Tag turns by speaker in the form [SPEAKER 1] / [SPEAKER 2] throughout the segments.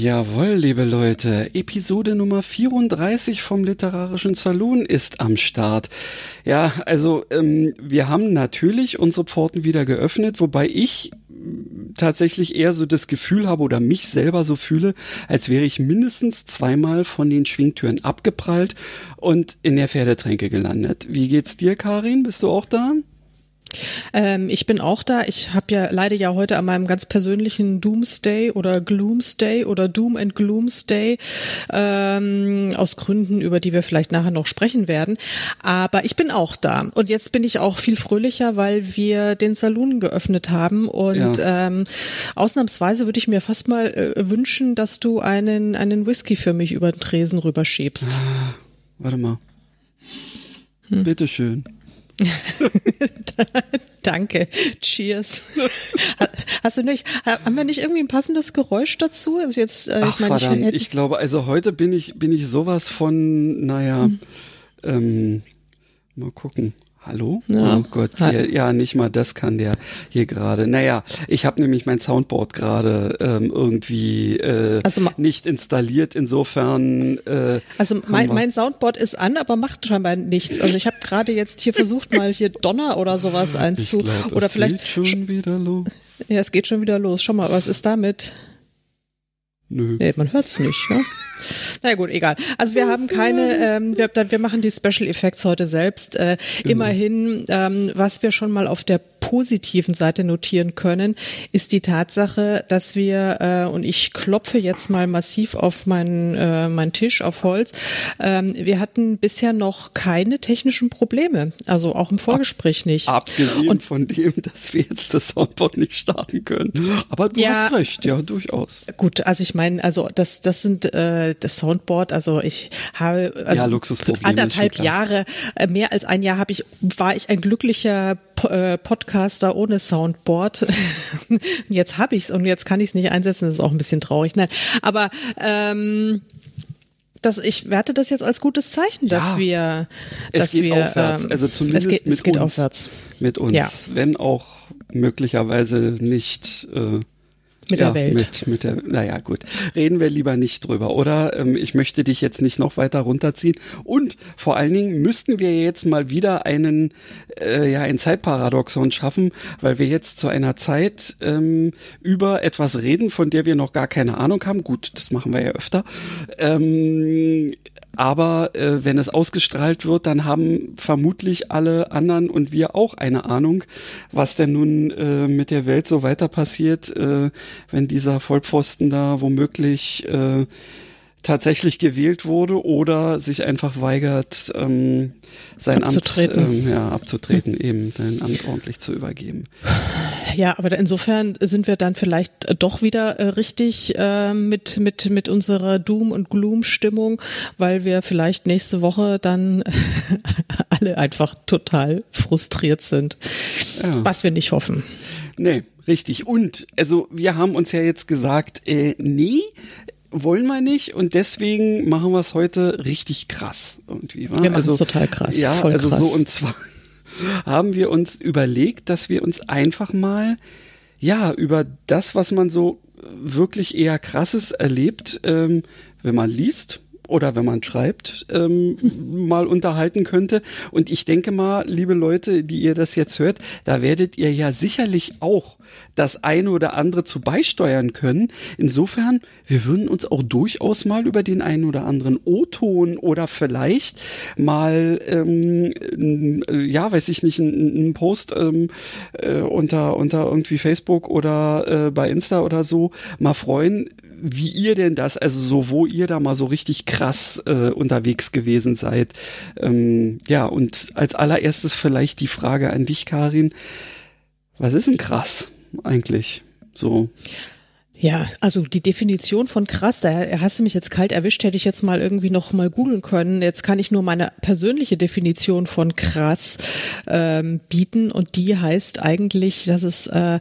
[SPEAKER 1] Jawohl, liebe Leute, Episode Nummer 34 vom Literarischen Saloon ist am Start. Ja, also ähm, wir haben natürlich unsere Pforten wieder geöffnet, wobei ich tatsächlich eher so das Gefühl habe oder mich selber so fühle, als wäre ich mindestens zweimal von den Schwingtüren abgeprallt und in der Pferdetränke gelandet. Wie geht's dir, Karin? Bist du auch da?
[SPEAKER 2] Ähm, ich bin auch da. Ich habe ja leider ja heute an meinem ganz persönlichen Doomsday oder Gloomsday oder Doom and Gloomsday ähm, aus Gründen, über die wir vielleicht nachher noch sprechen werden. Aber ich bin auch da. Und jetzt bin ich auch viel fröhlicher, weil wir den Saloon geöffnet haben. Und ja. ähm, ausnahmsweise würde ich mir fast mal äh, wünschen, dass du einen, einen Whisky für mich über den Tresen rüberschiebst. Ah,
[SPEAKER 1] warte mal. Hm. Bitteschön.
[SPEAKER 2] Danke. Cheers. Hast du nicht, haben wir nicht irgendwie ein passendes Geräusch dazu? Also jetzt,
[SPEAKER 1] äh, Ach, ich meine, verdammt, ich, ich, glaube, also heute bin ich, bin ich sowas von, naja, hm. ähm, mal gucken. Hallo? Ja. Oh Gott, hier, ja, nicht mal das kann der hier gerade. Naja, ich habe nämlich mein Soundboard gerade ähm, irgendwie äh, also nicht installiert, insofern. Äh,
[SPEAKER 2] also mein, mein Soundboard ist an, aber macht scheinbar nichts. Also ich habe gerade jetzt hier versucht, mal hier Donner oder sowas einzu...
[SPEAKER 1] Ich glaub, oder es vielleicht geht schon wieder los.
[SPEAKER 2] Ja, es geht schon wieder los. Schau mal, was ist damit? Nö. Nee, man hört's nicht, ja? Na gut, egal. Also wir haben keine, ähm, wir, wir machen die Special Effects heute selbst. Äh, genau. Immerhin, ähm, was wir schon mal auf der positiven Seite notieren können, ist die Tatsache, dass wir, äh, und ich klopfe jetzt mal massiv auf meinen, äh, meinen Tisch, auf Holz, ähm, wir hatten bisher noch keine technischen Probleme, also auch im Vorgespräch nicht.
[SPEAKER 1] Abgesehen und, von dem, dass wir jetzt das Soundboard nicht starten können. Aber du ja, hast recht, ja, durchaus.
[SPEAKER 2] Gut, also ich meine, also das, das sind äh, das Soundboard, also ich habe also
[SPEAKER 1] ja,
[SPEAKER 2] anderthalb Jahre, äh, mehr als ein Jahr habe ich, war ich ein glücklicher äh, Podcaster ohne Soundboard. jetzt habe ich es und jetzt kann ich es nicht einsetzen. Das ist auch ein bisschen traurig. Nein, aber ähm, das, ich werte das jetzt als gutes Zeichen, dass ja, wir, dass
[SPEAKER 1] es geht
[SPEAKER 2] wir,
[SPEAKER 1] aufwärts.
[SPEAKER 2] Ähm,
[SPEAKER 1] also zumindest
[SPEAKER 2] es geht,
[SPEAKER 1] mit
[SPEAKER 2] es geht
[SPEAKER 1] uns,
[SPEAKER 2] aufwärts.
[SPEAKER 1] mit uns, ja. wenn auch möglicherweise nicht äh,
[SPEAKER 2] mit ja, der Welt.
[SPEAKER 1] Mit, mit der, naja, gut. Reden wir lieber nicht drüber, oder? Ähm, ich möchte dich jetzt nicht noch weiter runterziehen. Und vor allen Dingen müssten wir jetzt mal wieder einen, äh, ja, ein Zeitparadoxon schaffen, weil wir jetzt zu einer Zeit ähm, über etwas reden, von der wir noch gar keine Ahnung haben. Gut, das machen wir ja öfter. Ähm, aber äh, wenn es ausgestrahlt wird, dann haben vermutlich alle anderen und wir auch eine Ahnung, was denn nun äh, mit der Welt so weiter passiert, äh, wenn dieser Vollpfosten da womöglich äh, tatsächlich gewählt wurde oder sich einfach weigert, ähm, sein abzutreten. Amt ähm, ja, abzutreten, eben sein Amt ordentlich zu übergeben.
[SPEAKER 2] Ja, aber insofern sind wir dann vielleicht doch wieder äh, richtig äh, mit, mit, mit unserer Doom- und Gloom-Stimmung, weil wir vielleicht nächste Woche dann alle einfach total frustriert sind. Ja. Was wir nicht hoffen.
[SPEAKER 1] Nee, richtig. Und also wir haben uns ja jetzt gesagt, äh, nee, wollen wir nicht und deswegen machen wir es heute richtig krass irgendwie.
[SPEAKER 2] Wa? Wir machen es also, total krass.
[SPEAKER 1] Ja,
[SPEAKER 2] voll
[SPEAKER 1] also
[SPEAKER 2] krass.
[SPEAKER 1] so und zwar haben wir uns überlegt, dass wir uns einfach mal ja über das, was man so wirklich eher krasses erlebt, ähm, wenn man liest oder wenn man schreibt, ähm, mal unterhalten könnte. Und ich denke mal, liebe Leute, die ihr das jetzt hört, da werdet ihr ja sicherlich auch das eine oder andere zu beisteuern können. Insofern, wir würden uns auch durchaus mal über den einen oder anderen O-Ton oder vielleicht mal, ähm, ja, weiß ich nicht, einen Post ähm, äh, unter, unter irgendwie Facebook oder äh, bei Insta oder so mal freuen, wie ihr denn das, also so, wo ihr da mal so richtig krass äh, unterwegs gewesen seid. Ähm, ja, und als allererstes vielleicht die Frage an dich, Karin. Was ist denn krass eigentlich? So.
[SPEAKER 2] Ja, also die Definition von krass, da hast du mich jetzt kalt erwischt, hätte ich jetzt mal irgendwie noch mal googeln können. Jetzt kann ich nur meine persönliche Definition von krass ähm, bieten und die heißt eigentlich, dass es äh,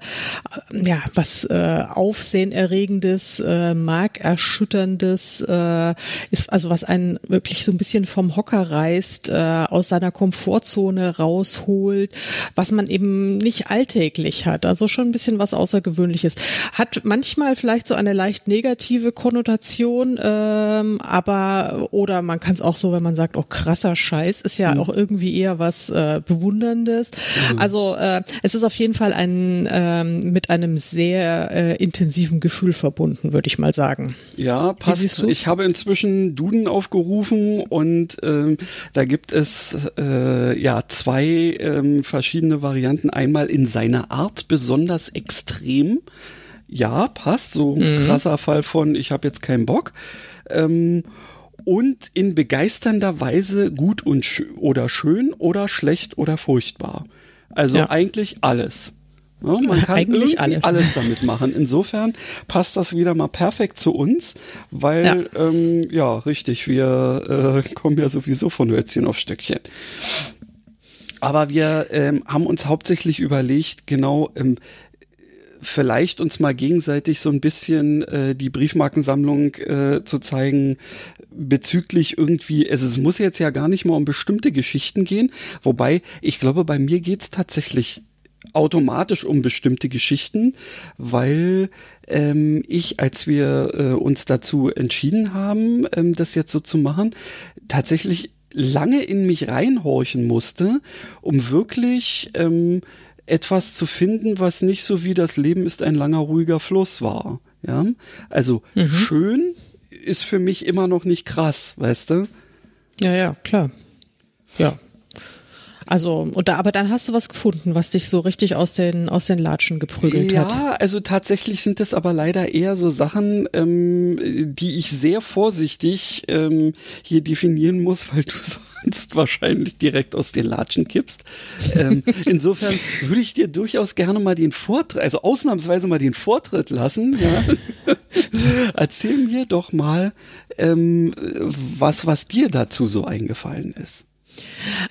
[SPEAKER 2] ja was äh, aufsehenerregendes, äh, markerschütterndes äh, ist, also was einen wirklich so ein bisschen vom Hocker reißt, äh, aus seiner Komfortzone rausholt, was man eben nicht alltäglich hat. Also schon ein bisschen was Außergewöhnliches. Hat manchmal manchmal vielleicht so eine leicht negative Konnotation, ähm, aber oder man kann es auch so, wenn man sagt, oh krasser Scheiß, ist ja mhm. auch irgendwie eher was äh, Bewunderndes. Mhm. Also äh, es ist auf jeden Fall ein ähm, mit einem sehr äh, intensiven Gefühl verbunden, würde ich mal sagen.
[SPEAKER 1] Ja, passt. Ich habe inzwischen Duden aufgerufen und ähm, da gibt es äh, ja zwei ähm, verschiedene Varianten. Einmal in seiner Art besonders extrem ja, passt, so ein mhm. krasser Fall von, ich habe jetzt keinen Bock. Ähm, und in begeisternder Weise gut und sch oder schön oder schlecht oder furchtbar. Also ja. eigentlich alles. Ja, man kann eigentlich alles. alles. damit machen. Insofern passt das wieder mal perfekt zu uns, weil ja, ähm, ja richtig, wir äh, kommen ja sowieso von Hölzchen auf Stöckchen. Aber wir ähm, haben uns hauptsächlich überlegt, genau, ähm, vielleicht uns mal gegenseitig so ein bisschen äh, die Briefmarkensammlung äh, zu zeigen bezüglich irgendwie, also es muss jetzt ja gar nicht mal um bestimmte Geschichten gehen, wobei ich glaube, bei mir geht's tatsächlich automatisch um bestimmte Geschichten, weil ähm, ich, als wir äh, uns dazu entschieden haben, ähm, das jetzt so zu machen, tatsächlich lange in mich reinhorchen musste, um wirklich ähm, etwas zu finden, was nicht so wie das Leben ist ein langer, ruhiger Fluss war. Ja, also mhm. schön ist für mich immer noch nicht krass, weißt du?
[SPEAKER 2] Ja, ja, klar. Ja. Also, und da, aber dann hast du was gefunden, was dich so richtig aus den, aus den Latschen geprügelt
[SPEAKER 1] ja,
[SPEAKER 2] hat.
[SPEAKER 1] Ja, also tatsächlich sind es aber leider eher so Sachen, ähm, die ich sehr vorsichtig ähm, hier definieren muss, weil du sonst wahrscheinlich direkt aus den Latschen kippst. Ähm, insofern würde ich dir durchaus gerne mal den Vortritt, also ausnahmsweise mal den Vortritt lassen. Ja? Erzähl mir doch mal, ähm, was, was dir dazu so eingefallen ist.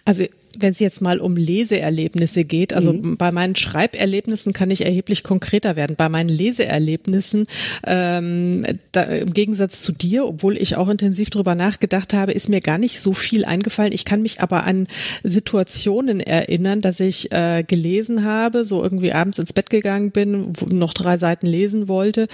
[SPEAKER 2] Also wenn es jetzt mal um Leseerlebnisse geht, also mhm. bei meinen Schreiberlebnissen kann ich erheblich konkreter werden. Bei meinen Leseerlebnissen, ähm, da, im Gegensatz zu dir, obwohl ich auch intensiv drüber nachgedacht habe, ist mir gar nicht so viel eingefallen. Ich kann mich aber an Situationen erinnern, dass ich äh, gelesen habe, so irgendwie abends ins Bett gegangen bin, noch drei Seiten lesen wollte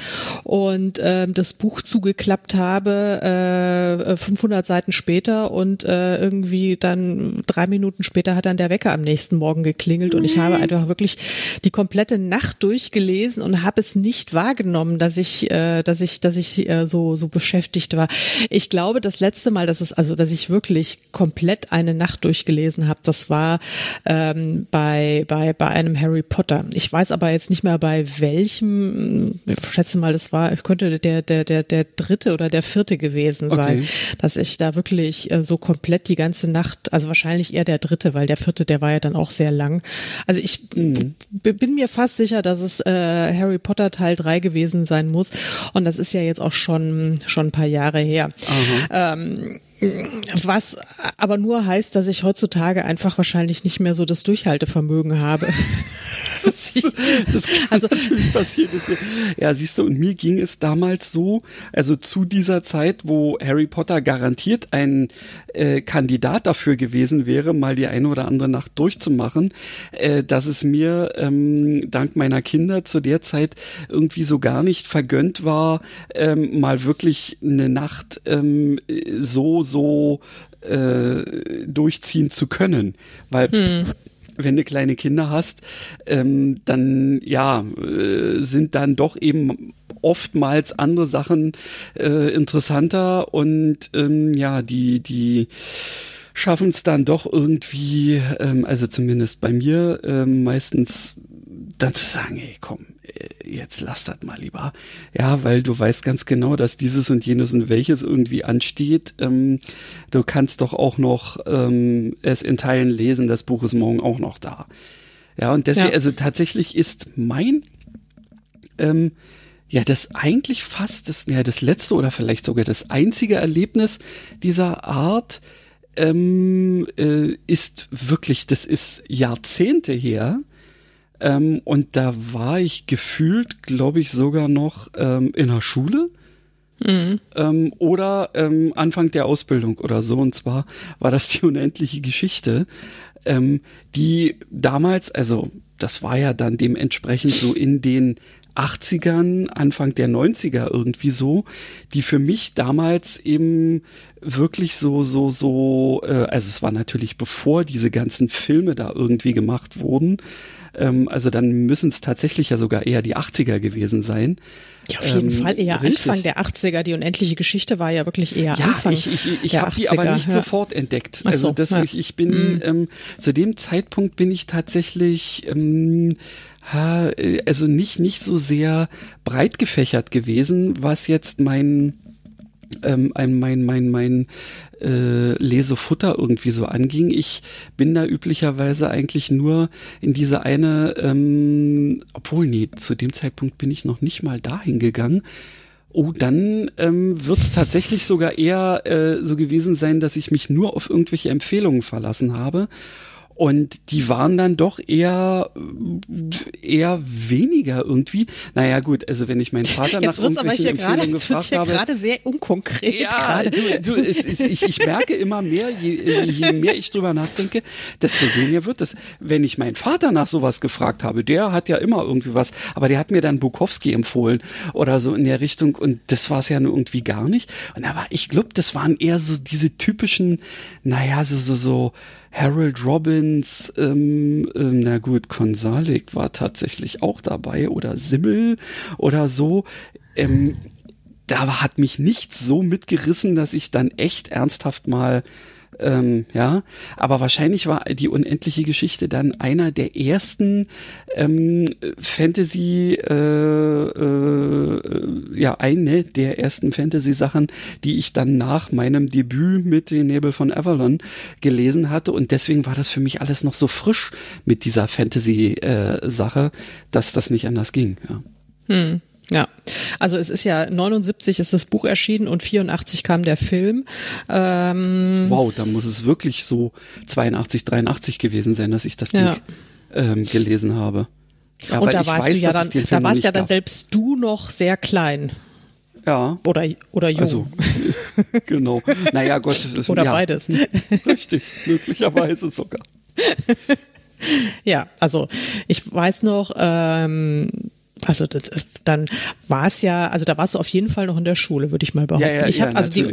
[SPEAKER 2] und äh, das Buch zugeklappt habe, äh, 500 Seiten später und äh, irgendwie dann drei Minuten später später hat dann der Wecker am nächsten Morgen geklingelt und ich habe mhm. einfach wirklich die komplette Nacht durchgelesen und habe es nicht wahrgenommen, dass ich, äh, dass ich, dass ich äh, so so beschäftigt war. Ich glaube, das letzte Mal, dass es also, dass ich wirklich komplett eine Nacht durchgelesen habe, das war ähm, bei bei bei einem Harry Potter. Ich weiß aber jetzt nicht mehr bei welchem. Ich schätze mal, das war, ich könnte der der der der dritte oder der vierte gewesen sein, okay. dass ich da wirklich äh, so komplett die ganze Nacht, also wahrscheinlich eher der dritte dritte, weil der vierte, der war ja dann auch sehr lang. Also ich mhm. bin mir fast sicher, dass es äh, Harry Potter Teil 3 gewesen sein muss. Und das ist ja jetzt auch schon, schon ein paar Jahre her. Ähm, was aber nur heißt, dass ich heutzutage einfach wahrscheinlich nicht mehr so das Durchhaltevermögen habe.
[SPEAKER 1] das, das kann also, natürlich passieren. Ja, siehst du, und mir ging es damals so, also zu dieser Zeit, wo Harry Potter garantiert ein äh, Kandidat dafür gewesen wäre, mal die eine oder andere Nacht durchzumachen, äh, dass es mir ähm, dank meiner Kinder zu der Zeit irgendwie so gar nicht vergönnt war, ähm, mal wirklich eine Nacht ähm, so so äh, durchziehen zu können. Weil hm. wenn du kleine Kinder hast, ähm, dann ja, äh, sind dann doch eben oftmals andere Sachen äh, interessanter und ähm, ja, die, die schaffen es dann doch irgendwie, ähm, also zumindest bei mir, ähm, meistens dann zu sagen, ey, komm, äh, jetzt lass das mal lieber. Ja, weil du weißt ganz genau, dass dieses und jenes und welches irgendwie ansteht. Ähm, du kannst doch auch noch ähm, es in Teilen lesen, das Buch ist morgen auch noch da. Ja, und deswegen, ja. also tatsächlich ist mein, ähm, ja, das eigentlich fast das, ja, das letzte oder vielleicht sogar das einzige Erlebnis dieser Art ähm, äh, ist wirklich, das ist Jahrzehnte her. Ähm, und da war ich gefühlt, glaube ich, sogar noch ähm, in der Schule. Mhm. Ähm, oder ähm, Anfang der Ausbildung oder so. Und zwar war das die unendliche Geschichte, ähm, die damals, also das war ja dann dementsprechend so in den 80ern, Anfang der 90er irgendwie so, die für mich damals eben wirklich so, so, so, äh, also es war natürlich bevor diese ganzen Filme da irgendwie gemacht wurden, ähm, also dann müssen es tatsächlich ja sogar eher die 80er gewesen sein.
[SPEAKER 2] Ja, auf jeden ähm, Fall eher richtig. Anfang der 80er. Die unendliche Geschichte war ja wirklich eher ja, Anfang.
[SPEAKER 1] Ich, ich, ich habe die aber nicht ja. sofort entdeckt. Also so, das, ja. ich, ich bin mhm. ähm, zu dem Zeitpunkt bin ich tatsächlich ähm, also nicht nicht so sehr breit gefächert gewesen, was jetzt mein ähm, mein mein mein äh, Lesefutter irgendwie so anging. Ich bin da üblicherweise eigentlich nur in diese eine, ähm, obwohl nee, zu dem Zeitpunkt bin ich noch nicht mal dahin gegangen. Oh, dann ähm, wird es tatsächlich sogar eher äh, so gewesen sein, dass ich mich nur auf irgendwelche Empfehlungen verlassen habe und die waren dann doch eher, eher weniger irgendwie. Naja, gut, also wenn ich meinen Vater
[SPEAKER 2] jetzt
[SPEAKER 1] nach irgendwelchen Empfehlungen
[SPEAKER 2] grade,
[SPEAKER 1] gefragt
[SPEAKER 2] ja
[SPEAKER 1] habe.
[SPEAKER 2] gerade sehr unkonkret.
[SPEAKER 1] Ja, du, du, es, es, ich, ich merke immer mehr, je, je mehr ich drüber nachdenke, desto weniger wird es. Wenn ich meinen Vater nach sowas gefragt habe, der hat ja immer irgendwie was, aber der hat mir dann Bukowski empfohlen oder so in der Richtung und das war es ja nur irgendwie gar nicht. Und aber ich glaube, das waren eher so diese typischen, naja, so, so, so, Harold Robbins, ähm, ähm, na gut, Konsalik war tatsächlich auch dabei oder Simmel oder so. Ähm, da hat mich nichts so mitgerissen, dass ich dann echt ernsthaft mal ähm, ja, aber wahrscheinlich war die unendliche Geschichte dann einer der ersten ähm, Fantasy, äh, äh, ja, eine der ersten Fantasy-Sachen, die ich dann nach meinem Debüt mit den Nebel von Avalon gelesen hatte und deswegen war das für mich alles noch so frisch mit dieser Fantasy-Sache, äh, dass das nicht anders ging. Ja.
[SPEAKER 2] Hm. Ja, also es ist ja 79 ist das Buch erschienen und 84 kam der Film.
[SPEAKER 1] Ähm wow, da muss es wirklich so 82, 83 gewesen sein, dass ich das Ding ja. ähm, gelesen habe.
[SPEAKER 2] Ja, und da warst weiß, du ja dann, da warst ja dann selbst du noch sehr klein.
[SPEAKER 1] Ja.
[SPEAKER 2] Oder, oder jung. Also,
[SPEAKER 1] genau. Naja, Gott.
[SPEAKER 2] Oder ja. beides.
[SPEAKER 1] Richtig, möglicherweise sogar.
[SPEAKER 2] ja, also ich weiß noch, ähm, also das, dann war es ja, also da warst du auf jeden Fall noch in der Schule, würde ich mal behaupten. Ja, ja, ich habe ja, also die,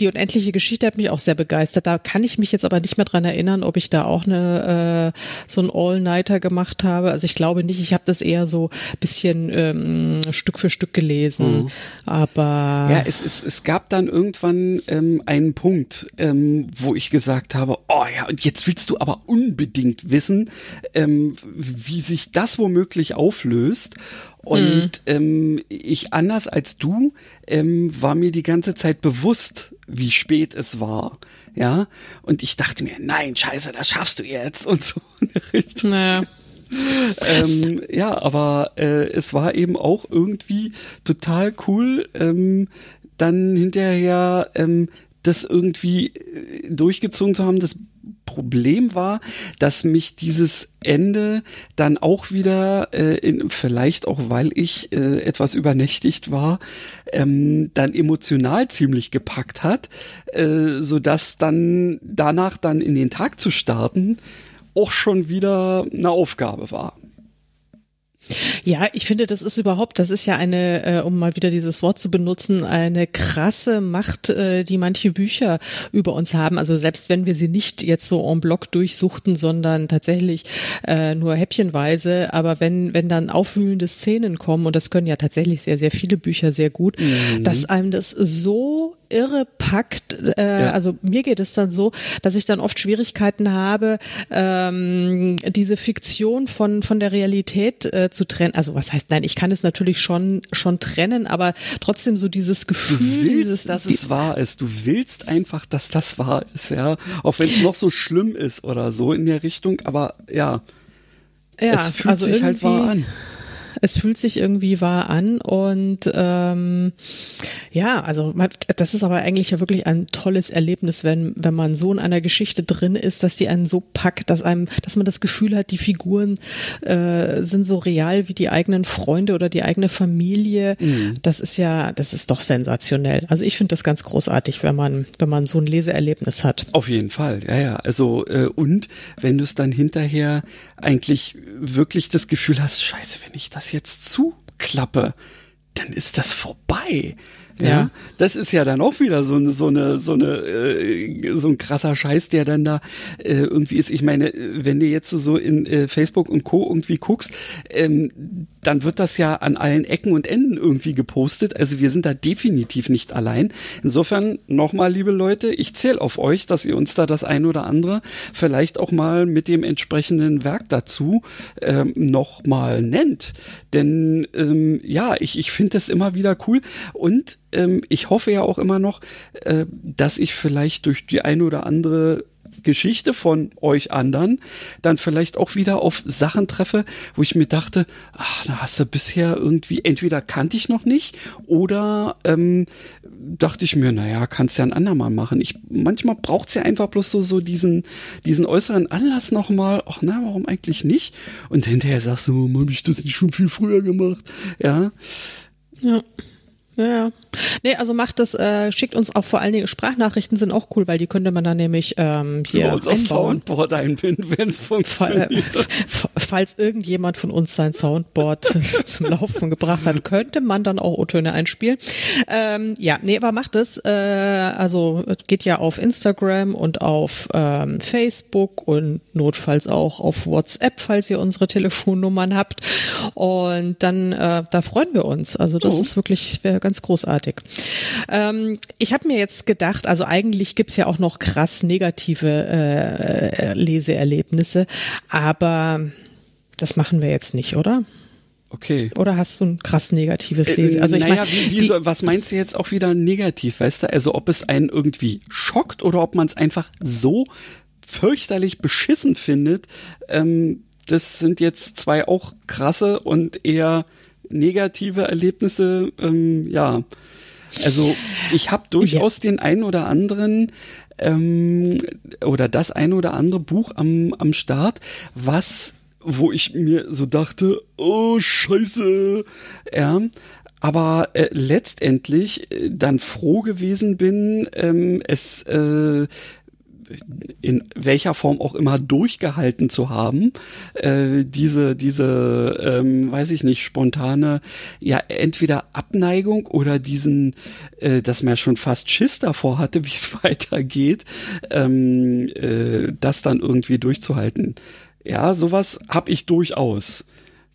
[SPEAKER 2] die unendliche Geschichte hat mich auch sehr begeistert. Da kann ich mich jetzt aber nicht mehr dran erinnern, ob ich da auch eine äh, so ein All-Nighter gemacht habe. Also ich glaube nicht. Ich habe das eher so bisschen ähm, Stück für Stück gelesen. Mhm. Aber
[SPEAKER 1] ja, es, es, es gab dann irgendwann ähm, einen Punkt, ähm, wo ich gesagt habe, oh ja, und jetzt willst du aber unbedingt wissen, ähm, wie sich das womöglich auflöst. Und mhm. ähm, ich, anders als du, ähm, war mir die ganze Zeit bewusst, wie spät es war. Ja. Und ich dachte mir, nein, scheiße, das schaffst du jetzt und so. Naja. ähm, ja, aber äh, es war eben auch irgendwie total cool, ähm, dann hinterher ähm, das irgendwie äh, durchgezogen zu haben. Das Problem war, dass mich dieses Ende dann auch wieder, äh, in, vielleicht auch weil ich äh, etwas übernächtigt war, ähm, dann emotional ziemlich gepackt hat, äh, so dass dann danach dann in den Tag zu starten auch schon wieder eine Aufgabe war.
[SPEAKER 2] Ja, ich finde, das ist überhaupt, das ist ja eine, äh, um mal wieder dieses Wort zu benutzen, eine krasse Macht, äh, die manche Bücher über uns haben. Also selbst wenn wir sie nicht jetzt so en bloc durchsuchten, sondern tatsächlich äh, nur häppchenweise, aber wenn, wenn dann aufwühlende Szenen kommen, und das können ja tatsächlich sehr, sehr viele Bücher sehr gut, mhm. dass einem das so irre packt. Äh, ja. Also mir geht es dann so, dass ich dann oft Schwierigkeiten habe, ähm, diese Fiktion von von der Realität äh, zu trennen. Also was heißt nein? Ich kann es natürlich schon schon trennen, aber trotzdem so dieses Gefühl,
[SPEAKER 1] du willst,
[SPEAKER 2] dieses,
[SPEAKER 1] dass es wahr ist. Du willst einfach, dass das wahr ist, ja. Auch wenn es noch so schlimm ist oder so in der Richtung, aber ja. Ja, es fühlt also sich halt wahr an.
[SPEAKER 2] Es fühlt sich irgendwie wahr an und ähm, ja, also das ist aber eigentlich ja wirklich ein tolles Erlebnis, wenn wenn man so in einer Geschichte drin ist, dass die einen so packt, dass einem, dass man das Gefühl hat, die Figuren äh, sind so real wie die eigenen Freunde oder die eigene Familie. Mhm. Das ist ja, das ist doch sensationell. Also ich finde das ganz großartig, wenn man wenn man so ein Leseerlebnis hat.
[SPEAKER 1] Auf jeden Fall, ja ja. Also äh, und wenn du es dann hinterher eigentlich wirklich das Gefühl hast, scheiße, wenn ich das jetzt zuklappe, dann ist das vorbei. Ja. ja. das ist ja dann auch wieder so eine, so eine, so eine, äh, so ein krasser Scheiß, der dann da äh, irgendwie ist. Ich meine, wenn du jetzt so in äh, Facebook und Co. irgendwie guckst, ähm, dann wird das ja an allen Ecken und Enden irgendwie gepostet. Also wir sind da definitiv nicht allein. Insofern nochmal, liebe Leute, ich zähle auf euch, dass ihr uns da das ein oder andere vielleicht auch mal mit dem entsprechenden Werk dazu ähm, nochmal nennt. Denn ähm, ja, ich, ich finde das immer wieder cool und ähm, ich hoffe ja auch immer noch, äh, dass ich vielleicht durch die eine oder andere Geschichte von euch anderen dann vielleicht auch wieder auf Sachen treffe, wo ich mir dachte, ach, da hast du bisher irgendwie, entweder kannte ich noch nicht oder ähm, dachte ich mir, naja, kannst ja ein andermal machen. Ich, manchmal braucht's ja einfach bloß so, so diesen, diesen äußeren Anlass nochmal, ach na, warum eigentlich nicht? Und hinterher sagst du, warum habe ich das nicht schon viel früher gemacht? Ja.
[SPEAKER 2] Ja. Ja, nee, also macht das, äh, schickt uns auch vor allen Dingen Sprachnachrichten sind auch cool, weil die könnte man dann nämlich ähm, hier Über unser einbauen.
[SPEAKER 1] Soundboard einbinden, wenn es funktioniert.
[SPEAKER 2] Falls irgendjemand von uns sein Soundboard zum Laufen gebracht hat, könnte man dann auch O-Töne einspielen. Ähm, ja, nee, aber macht es. Äh, also geht ja auf Instagram und auf ähm, Facebook und notfalls auch auf WhatsApp, falls ihr unsere Telefonnummern habt. Und dann, äh, da freuen wir uns. Also das oh. ist wirklich ganz ganz großartig. Ähm, ich habe mir jetzt gedacht, also eigentlich gibt's ja auch noch krass negative äh, Leseerlebnisse, aber das machen wir jetzt nicht, oder?
[SPEAKER 1] Okay.
[SPEAKER 2] Oder hast du ein krass negatives äh, Lesen?
[SPEAKER 1] Also ich naja, mein, wie, wie so, was meinst du jetzt auch wieder negativ, weißt du? Also ob es einen irgendwie schockt oder ob man es einfach so fürchterlich beschissen findet, ähm, das sind jetzt zwei auch krasse und eher negative Erlebnisse, ähm, ja. Also ich habe durchaus ja. den einen oder anderen ähm, oder das ein oder andere Buch am, am Start, was, wo ich mir so dachte, oh Scheiße, ja, aber äh, letztendlich äh, dann froh gewesen bin, ähm, es äh, in welcher Form auch immer durchgehalten zu haben, äh, diese, diese, ähm, weiß ich nicht, spontane, ja, entweder Abneigung oder diesen, äh, dass man ja schon fast Schiss davor hatte, wie es weitergeht, ähm, äh, das dann irgendwie durchzuhalten. Ja, sowas habe ich durchaus.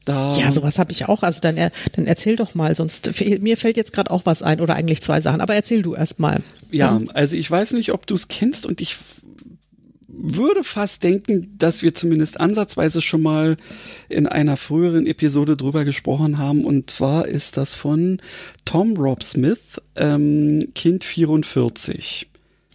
[SPEAKER 2] Da ja, sowas habe ich auch. Also dann, er, dann erzähl doch mal, sonst mir fällt jetzt gerade auch was ein oder eigentlich zwei Sachen. Aber erzähl du erst mal.
[SPEAKER 1] Ja, also ich weiß nicht, ob du es kennst und ich würde fast denken, dass wir zumindest ansatzweise schon mal in einer früheren Episode drüber gesprochen haben. Und zwar ist das von Tom Rob Smith, ähm, Kind 44.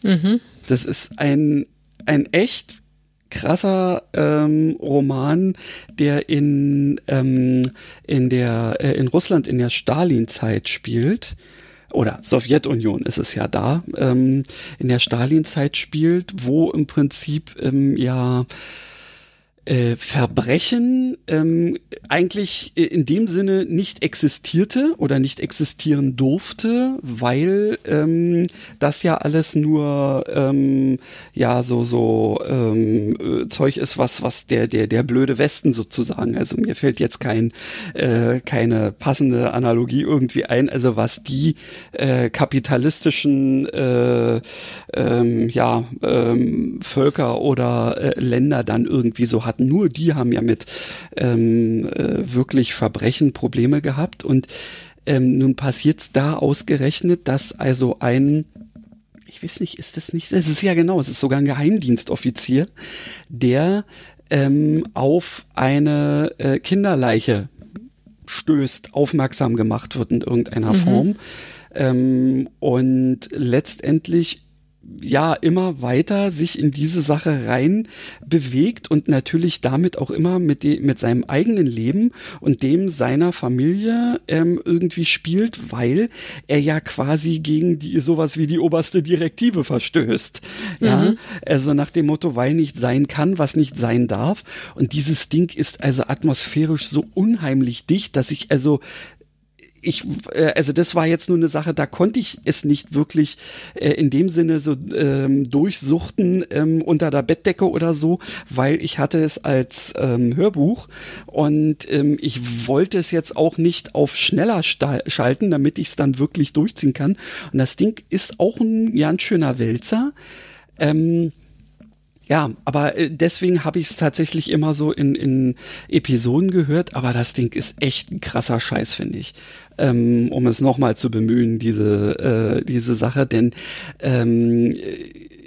[SPEAKER 1] Mhm. Das ist ein, ein echt krasser ähm, Roman, der in, ähm, in, der, äh, in Russland in der Stalin-Zeit spielt oder Sowjetunion ist es ja da, ähm, in der Stalin-Zeit spielt, wo im Prinzip ähm, ja äh, Verbrechen ähm, eigentlich in dem Sinne nicht existierte oder nicht existieren durfte, weil ähm, das ja alles nur ähm, ja so so ähm, äh, Zeug ist, was was der der der blöde Westen sozusagen. Also mir fällt jetzt kein äh, keine passende Analogie irgendwie ein. Also was die äh, kapitalistischen äh, ähm, ja ähm, Völker oder äh, Länder dann irgendwie so. Nur die haben ja mit ähm, äh, wirklich Verbrechen Probleme gehabt und ähm, nun passiert da ausgerechnet, dass also ein ich weiß nicht, ist das nicht, es ist ja genau, es ist sogar ein Geheimdienstoffizier, der ähm, auf eine äh, Kinderleiche stößt, aufmerksam gemacht wird in irgendeiner mhm. Form. Ähm, und letztendlich ja immer weiter sich in diese Sache rein bewegt und natürlich damit auch immer mit, de, mit seinem eigenen Leben und dem seiner Familie ähm, irgendwie spielt, weil er ja quasi gegen die sowas wie die oberste Direktive verstößt. Mhm. Ja, also nach dem Motto, weil nicht sein kann, was nicht sein darf. Und dieses Ding ist also atmosphärisch so unheimlich dicht, dass ich also ich, äh, also das war jetzt nur eine Sache, da konnte ich es nicht wirklich äh, in dem Sinne so ähm, durchsuchten ähm, unter der Bettdecke oder so, weil ich hatte es als ähm, Hörbuch und ähm, ich wollte es jetzt auch nicht auf schneller schalten, damit ich es dann wirklich durchziehen kann. Und das Ding ist auch ein, ja, ein schöner Wälzer. Ähm, ja, aber äh, deswegen habe ich es tatsächlich immer so in, in Episoden gehört, aber das Ding ist echt ein krasser Scheiß, finde ich. Ähm, um es nochmal zu bemühen, diese, äh, diese Sache, denn ähm,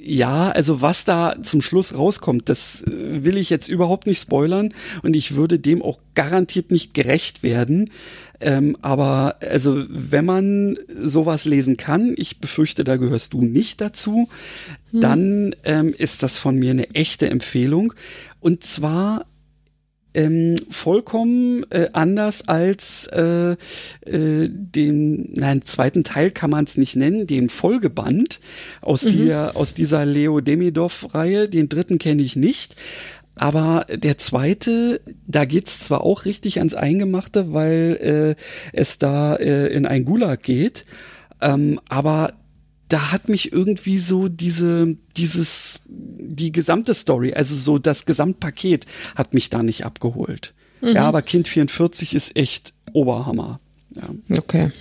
[SPEAKER 1] ja, also was da zum Schluss rauskommt, das äh, will ich jetzt überhaupt nicht spoilern und ich würde dem auch garantiert nicht gerecht werden. Ähm, aber also wenn man sowas lesen kann, ich befürchte, da gehörst du nicht dazu, hm. dann ähm, ist das von mir eine echte Empfehlung. Und zwar ähm, vollkommen äh, anders als äh, äh, den, nein, zweiten Teil kann man es nicht nennen, den Folgeband aus, mhm. der, aus dieser Leo Demidov-Reihe. Den dritten kenne ich nicht. Aber der zweite, da geht's zwar auch richtig ans Eingemachte, weil äh, es da äh, in ein Gulag geht, ähm, aber da hat mich irgendwie so diese, dieses, die gesamte Story, also so das Gesamtpaket hat mich da nicht abgeholt. Mhm. Ja, aber Kind 44 ist echt Oberhammer. Ja.
[SPEAKER 2] Okay.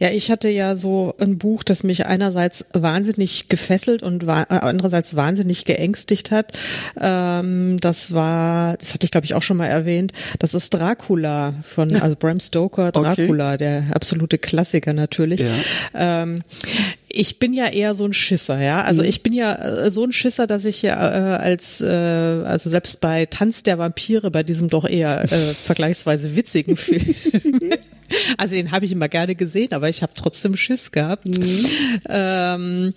[SPEAKER 2] Ja, ich hatte ja so ein Buch, das mich einerseits wahnsinnig gefesselt und wa äh, andererseits wahnsinnig geängstigt hat. Ähm, das war, das hatte ich glaube ich auch schon mal erwähnt. Das ist Dracula von also Bram Stoker, Dracula, okay. der absolute Klassiker natürlich. Ja. Ähm, ich bin ja eher so ein Schisser, ja. Also mhm. ich bin ja äh, so ein Schisser, dass ich ja äh, als, äh, also selbst bei Tanz der Vampire, bei diesem doch eher äh, vergleichsweise witzigen Film, also den habe ich immer gerne gesehen, aber ich habe trotzdem Schiss gehabt. Mhm. Ähm,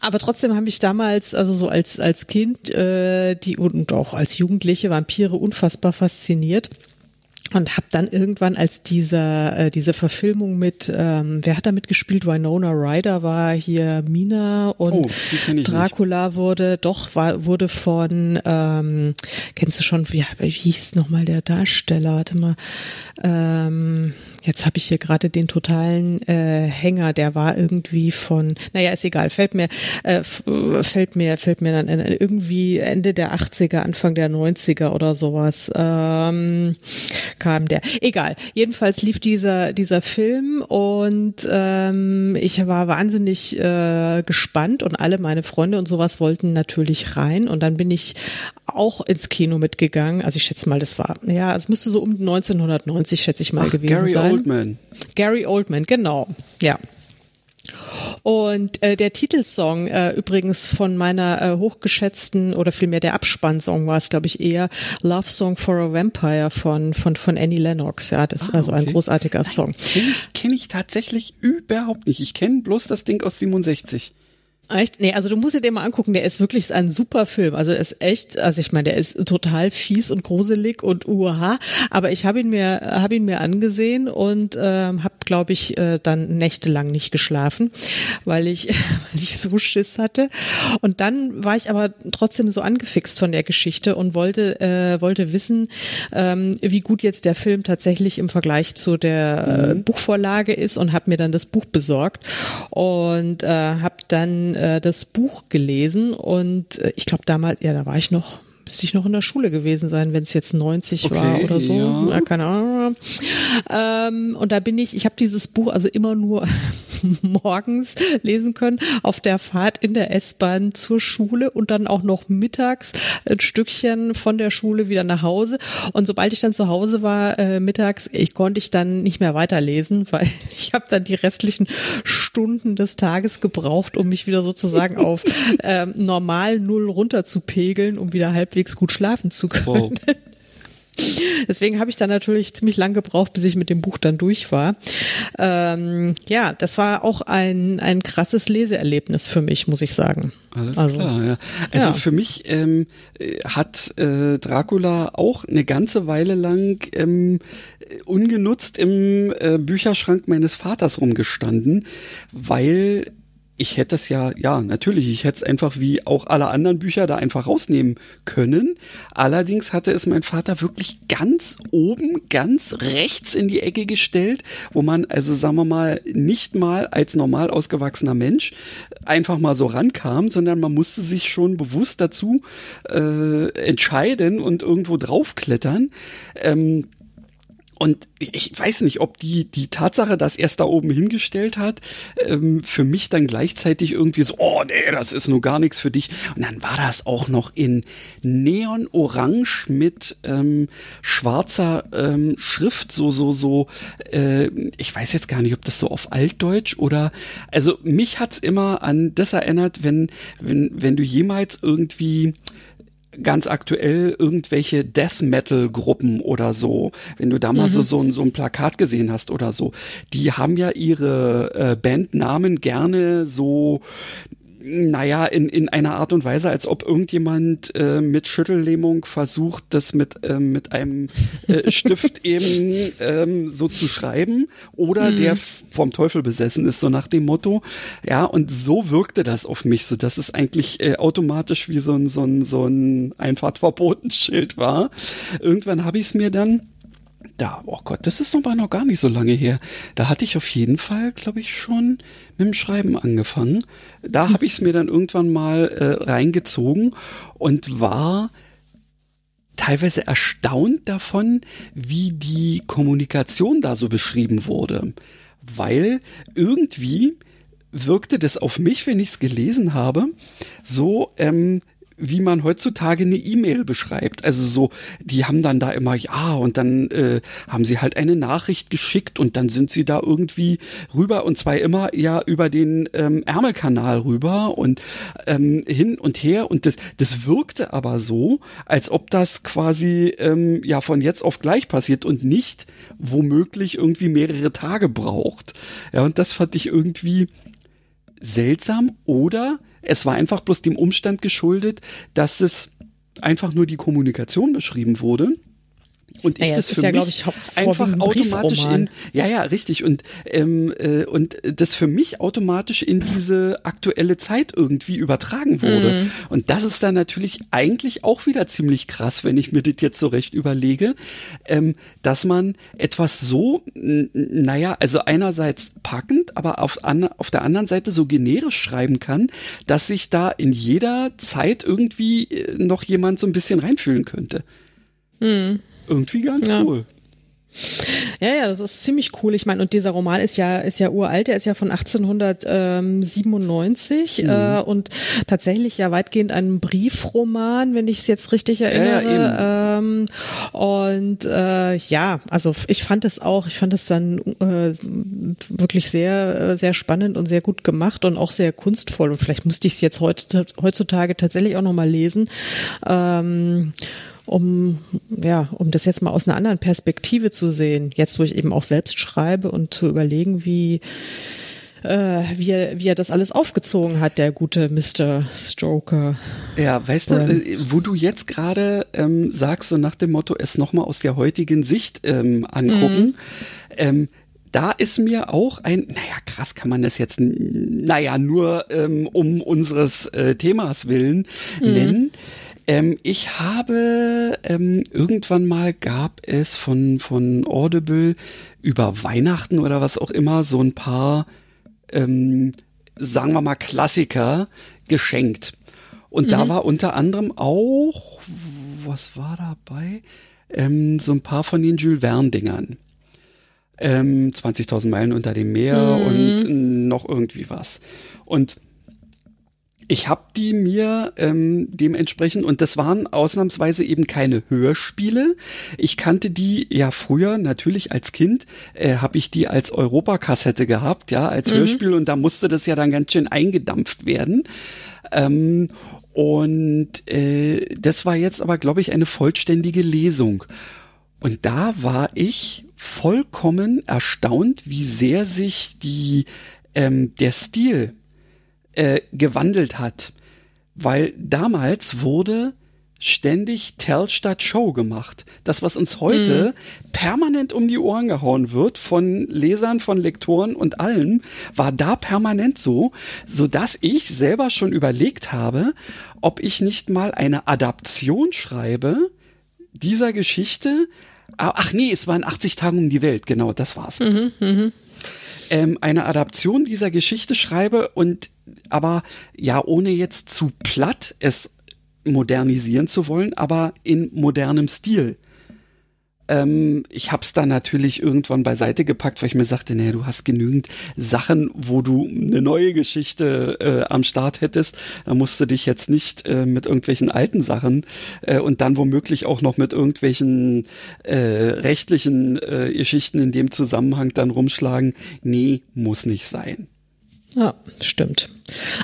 [SPEAKER 2] aber trotzdem habe ich damals, also so als, als Kind, äh, die und auch als Jugendliche Vampire unfassbar fasziniert und habe dann irgendwann als dieser äh, diese Verfilmung mit ähm, wer hat da mitgespielt? Winona Ryder war hier Mina und oh, Dracula nicht. wurde doch war wurde von ähm, kennst du schon wie, wie hieß nochmal der Darsteller? Warte mal. Ähm, Jetzt habe ich hier gerade den totalen äh, Hänger, der war irgendwie von, naja, ist egal, fällt mir, äh, fällt mir, fällt mir dann irgendwie Ende der 80er, Anfang der 90er oder sowas. Ähm, kam der. Egal. Jedenfalls lief dieser, dieser Film und ähm, ich war wahnsinnig äh, gespannt und alle meine Freunde und sowas wollten natürlich rein und dann bin ich auch ins Kino mitgegangen. Also ich schätze mal, das war, ja, es müsste so um 1990, schätze ich mal, Ach, gewesen
[SPEAKER 1] Gary
[SPEAKER 2] sein.
[SPEAKER 1] Oldman.
[SPEAKER 2] Gary Oldman, genau. Ja. Und äh, der Titelsong äh, übrigens von meiner äh, hochgeschätzten oder vielmehr der Abspannsong war es, glaube ich, eher Love Song for a Vampire von von von Annie Lennox. Ja, das ist ah, also okay. ein großartiger Song.
[SPEAKER 1] Kenne ich, kenn ich tatsächlich überhaupt nicht. Ich kenne bloß das Ding aus 67.
[SPEAKER 2] Echt? Nee, also du musst dir den mal angucken, der ist wirklich ein super Film. Also er ist echt, also ich meine, der ist total fies und gruselig und uha, aber ich habe ihn mir habe ihn mir angesehen und ähm, habe glaube ich äh, dann nächtelang nicht geschlafen, weil ich weil ich so Schiss hatte und dann war ich aber trotzdem so angefixt von der Geschichte und wollte äh, wollte wissen, ähm, wie gut jetzt der Film tatsächlich im Vergleich zu der äh, mhm. Buchvorlage ist und habe mir dann das Buch besorgt und äh, habe dann äh, das Buch gelesen und äh, ich glaube damals, ja, da war ich noch müsste ich noch in der Schule gewesen sein, wenn es jetzt 90 okay, war oder so. Ja. ja keine Ahnung. Ähm, und da bin ich, ich habe dieses Buch also immer nur morgens lesen können, auf der Fahrt in der S-Bahn zur Schule und dann auch noch mittags ein Stückchen von der Schule wieder nach Hause. Und sobald ich dann zu Hause war, äh, mittags, ich konnte ich dann nicht mehr weiterlesen, weil ich habe dann die restlichen Stunden des Tages gebraucht, um mich wieder sozusagen auf ähm, normal null runterzupegeln, um wieder halbwegs gut schlafen zu können. Wow. Deswegen habe ich dann natürlich ziemlich lang gebraucht, bis ich mit dem Buch dann durch war. Ähm, ja, das war auch ein, ein krasses Leseerlebnis für mich, muss ich sagen.
[SPEAKER 1] Alles also, klar, ja. Also ja. für mich ähm, hat äh, Dracula auch eine ganze Weile lang ähm, ungenutzt im äh, Bücherschrank meines Vaters rumgestanden, weil ich hätte es ja, ja, natürlich, ich hätte es einfach wie auch alle anderen Bücher da einfach rausnehmen können. Allerdings hatte es mein Vater wirklich ganz oben, ganz rechts in die Ecke gestellt, wo man, also sagen wir mal, nicht mal als normal ausgewachsener Mensch einfach mal so rankam, sondern man musste sich schon bewusst dazu äh, entscheiden und irgendwo draufklettern. Ähm, und ich weiß nicht, ob die, die Tatsache, dass er es da oben hingestellt hat, ähm, für mich dann gleichzeitig irgendwie so, oh nee, das ist nur gar nichts für dich. Und dann war das auch noch in Neon-Orange mit ähm, schwarzer ähm, Schrift, so, so, so, äh, ich weiß jetzt gar nicht, ob das so auf Altdeutsch oder, also mich hat's immer an das erinnert, wenn, wenn, wenn du jemals irgendwie ganz aktuell irgendwelche Death Metal Gruppen oder so, wenn du da mal mhm. so, so, ein, so ein Plakat gesehen hast oder so, die haben ja ihre äh, Bandnamen gerne so naja, in, in einer Art und Weise, als ob irgendjemand äh, mit Schüttellähmung versucht, das mit, ähm, mit einem äh, Stift eben ähm, so zu schreiben oder mhm. der vom Teufel besessen ist, so nach dem Motto. Ja, und so wirkte das auf mich, so dass es eigentlich äh, automatisch wie so ein, so ein, so ein Einfahrtverbotenschild war. Irgendwann habe ich es mir dann da, oh Gott, das ist aber noch gar nicht so lange her. Da hatte ich auf jeden Fall, glaube ich, schon mit dem Schreiben angefangen. Da habe ich es mir dann irgendwann mal äh, reingezogen und war teilweise erstaunt davon, wie die Kommunikation da so beschrieben wurde. Weil irgendwie wirkte das auf mich, wenn ich es gelesen habe, so, ähm, wie man heutzutage eine E-Mail beschreibt. Also so, die haben dann da immer ja und dann äh, haben sie halt eine Nachricht geschickt und dann sind sie da irgendwie rüber und zwar immer ja über den ähm, Ärmelkanal rüber und ähm, hin und her und das, das wirkte aber so, als ob das quasi ähm, ja von jetzt auf gleich passiert und nicht womöglich irgendwie mehrere Tage braucht. Ja, und das fand ich irgendwie seltsam oder es war einfach bloß dem Umstand geschuldet, dass es einfach nur die Kommunikation beschrieben wurde und ich naja, das für ja, mich ich, einfach automatisch in ja ja richtig. Und ähm, äh, und das für mich automatisch in diese aktuelle Zeit irgendwie übertragen wurde. Mm. und das ist dann natürlich eigentlich auch wieder ziemlich krass wenn ich mir das jetzt so recht überlege ähm, dass man etwas so naja also einerseits packend aber auf, an, auf der anderen Seite so generisch schreiben kann dass sich da in jeder Zeit irgendwie äh, noch jemand so ein bisschen reinfühlen könnte. Mm irgendwie ganz ja. cool.
[SPEAKER 2] Ja, ja, das ist ziemlich cool. Ich meine, und dieser Roman ist ja ist ja uralt, der ist ja von 1897 mhm. äh, und tatsächlich ja weitgehend ein Briefroman, wenn ich es jetzt richtig erinnere. Ja, ähm, und äh, ja, also ich fand es auch, ich fand es dann äh, wirklich sehr sehr spannend und sehr gut gemacht und auch sehr kunstvoll. Und vielleicht musste ich es jetzt heutzutage tatsächlich auch noch mal lesen. Ähm, um, ja, um das jetzt mal aus einer anderen Perspektive zu sehen, jetzt wo ich eben auch selbst schreibe und zu überlegen, wie, äh, wie, er, wie er das alles aufgezogen hat, der gute Mr. Stroker.
[SPEAKER 1] Ja, weißt du, äh, wo du jetzt gerade ähm, sagst, so nach dem Motto, es nochmal aus der heutigen Sicht ähm, angucken, mhm. ähm, da ist mir auch ein, naja, krass kann man das jetzt, naja, nur ähm, um unseres äh, Themas willen mhm. nennen. Ähm, ich habe ähm, irgendwann mal gab es von von Audible über Weihnachten oder was auch immer so ein paar, ähm, sagen wir mal Klassiker geschenkt. Und mhm. da war unter anderem auch, was war dabei? Ähm, so ein paar von den Jules Verne Dingern. Ähm, 20.000 Meilen unter dem Meer mhm. und noch irgendwie was. Und ich habe die mir ähm, dementsprechend, und das waren ausnahmsweise eben keine Hörspiele. Ich kannte die ja früher natürlich als Kind, äh, habe ich die als Europakassette gehabt, ja, als mhm. Hörspiel, und da musste das ja dann ganz schön eingedampft werden. Ähm, und äh, das war jetzt aber, glaube ich, eine vollständige Lesung. Und da war ich vollkommen erstaunt, wie sehr sich die ähm, der Stil äh, gewandelt hat, weil damals wurde ständig Tell statt Show gemacht. Das, was uns heute mhm. permanent um die Ohren gehauen wird von Lesern, von Lektoren und allen, war da permanent so, so dass ich selber schon überlegt habe, ob ich nicht mal eine Adaption schreibe dieser Geschichte. Ach nee, es waren 80 Tage um die Welt, genau, das war's. Mhm, mh. Ähm, eine Adaption dieser Geschichte schreibe und aber ja, ohne jetzt zu platt es modernisieren zu wollen, aber in modernem Stil. Ähm, ich habe es dann natürlich irgendwann beiseite gepackt, weil ich mir sagte, naja, du hast genügend Sachen, wo du eine neue Geschichte äh, am Start hättest. Da musst du dich jetzt nicht äh, mit irgendwelchen alten Sachen äh, und dann womöglich auch noch mit irgendwelchen äh, rechtlichen äh, Geschichten in dem Zusammenhang dann rumschlagen. Nee, muss nicht sein.
[SPEAKER 2] Ja, stimmt.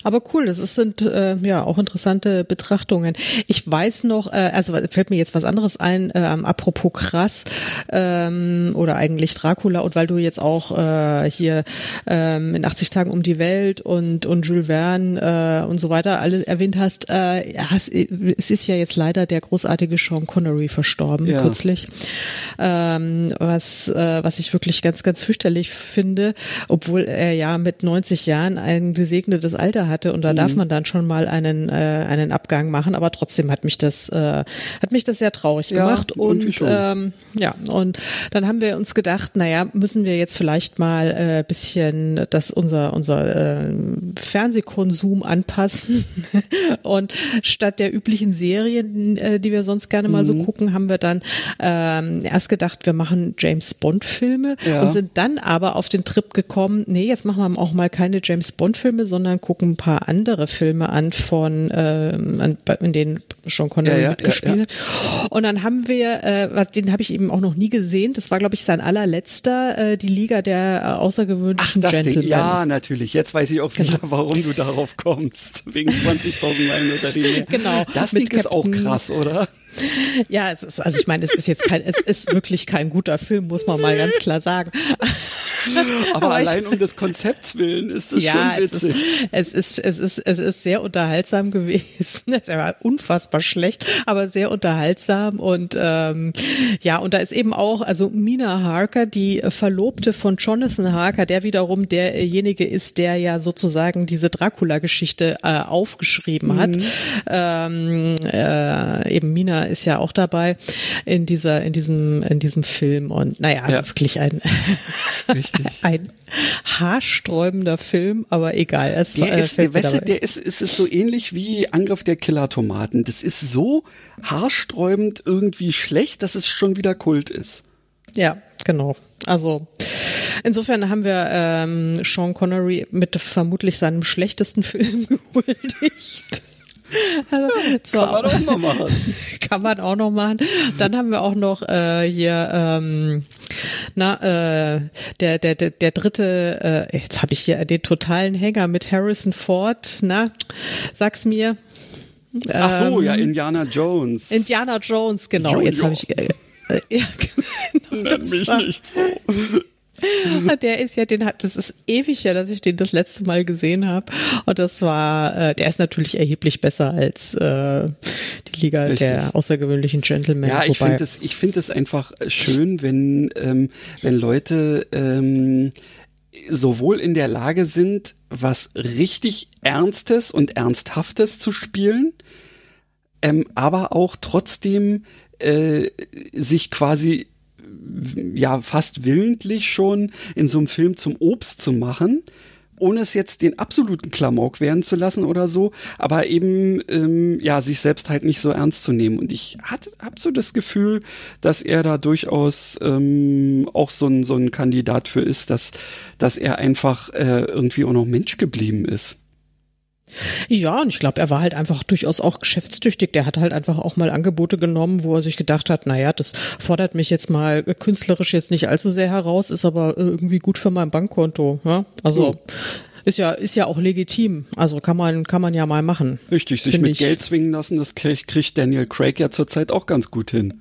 [SPEAKER 2] Aber cool, das sind äh, ja auch interessante Betrachtungen. Ich weiß noch, äh, also fällt mir jetzt was anderes ein, äh, apropos krass ähm, oder eigentlich Dracula und weil du jetzt auch äh, hier ähm, in 80 Tagen um die Welt und und Jules Verne äh, und so weiter alle erwähnt hast, äh, hast, es ist ja jetzt leider der großartige Sean Connery verstorben ja. kürzlich, ähm, was äh, was ich wirklich ganz ganz fürchterlich finde, obwohl er ja mit 90 Jahren ein gesegnetes Alter hatte und da mhm. darf man dann schon mal einen äh, einen Abgang machen, aber trotzdem hat mich das äh, hat mich das sehr traurig ja, gemacht und ähm, ja und dann haben wir uns gedacht, naja, müssen wir jetzt vielleicht mal äh, bisschen das unser unser äh, Fernsehkonsum anpassen und statt der üblichen Serien, äh, die wir sonst gerne mal mhm. so gucken, haben wir dann ähm, erst gedacht, wir machen James Bond Filme ja. und sind dann aber auf den Trip gekommen, nee, jetzt machen wir auch mal keine James Bond Filme, sondern gucken ein paar andere Filme an von, äh, in denen Sean Connery ja, ja, mitgespielt hat. Ja, Und dann haben wir, äh, was, den habe ich eben auch noch nie gesehen. Das war, glaube ich, sein allerletzter, äh, die Liga der äh, außergewöhnlichen Ach, das Gentlemen. Ding.
[SPEAKER 1] Ja, natürlich. Jetzt weiß ich auch wieder, genau. warum du darauf kommst. Wegen 20.000 Meilen die Meer.
[SPEAKER 2] Genau.
[SPEAKER 1] Das Ding ist auch krass, oder?
[SPEAKER 2] Ja, es ist, also ich meine, es ist jetzt kein, es ist wirklich kein guter Film, muss man mal ganz klar sagen.
[SPEAKER 1] Aber, Aber allein um des Konzepts willen ist es ja, schon witzig.
[SPEAKER 2] Es ist, es ist, es ist, es ist sehr unterhaltsam gewesen. Es war unfassbar schlecht, aber sehr unterhaltsam und ähm, ja, und da ist eben auch, also Mina Harker, die Verlobte von Jonathan Harker, der wiederum derjenige ist, der ja sozusagen diese Dracula-Geschichte äh, aufgeschrieben hat. Mhm. Ähm, äh, eben Mina ist ja auch dabei in dieser, in diesem, in diesem Film und naja, also ja. wirklich ein, ein haarsträubender Film, aber egal. Es,
[SPEAKER 1] der äh, ist, der, weißt du, der ist, ist es so ähnlich wie Angriff der Killertomaten. Das ist so haarsträubend irgendwie schlecht, dass es schon wieder Kult ist.
[SPEAKER 2] Ja, genau. Also insofern haben wir ähm, Sean Connery mit vermutlich seinem schlechtesten Film gehuldigt.
[SPEAKER 1] Also, kann man auch noch machen.
[SPEAKER 2] kann man auch noch machen. Dann haben wir auch noch äh, hier, ähm, na, äh, der, der, der, der dritte, äh, jetzt habe ich hier den totalen Hänger mit Harrison Ford, na, sag's mir.
[SPEAKER 1] Ach so, ähm, ja, Indiana Jones.
[SPEAKER 2] Indiana Jones, genau. Jojo. Jetzt habe ich. Äh, äh, ja,
[SPEAKER 1] genau. Nenn mich war, nicht so.
[SPEAKER 2] Der ist ja, den hat, das ist ewig ja, dass ich den das letzte Mal gesehen habe. Und das war, äh, der ist natürlich erheblich besser als äh, die Liga Richtig. der außergewöhnlichen Gentlemen.
[SPEAKER 1] Ja, ich finde es, ich finde es einfach schön, wenn ähm, wenn Leute ähm, sowohl in der Lage sind, was richtig Ernstes und Ernsthaftes zu spielen, ähm, aber auch trotzdem äh, sich quasi ja fast willentlich schon in so einem Film zum Obst zu machen ohne es jetzt den absoluten Klamauk werden zu lassen oder so, aber eben ähm, ja sich selbst halt nicht so ernst zu nehmen. Und ich hat, hab so das Gefühl, dass er da durchaus ähm, auch so ein so ein Kandidat für ist, dass dass er einfach äh, irgendwie auch noch Mensch geblieben ist.
[SPEAKER 2] Ja, und ich glaube, er war halt einfach durchaus auch geschäftstüchtig. Der hat halt einfach auch mal Angebote genommen, wo er sich gedacht hat, naja, das fordert mich jetzt mal künstlerisch jetzt nicht allzu sehr heraus, ist aber irgendwie gut für mein Bankkonto. Ja? Also hm. ist ja ist ja auch legitim. Also kann man kann man ja mal machen.
[SPEAKER 1] Richtig, sich mit ich. Geld zwingen lassen, das kriegt Daniel Craig ja zurzeit auch ganz gut hin.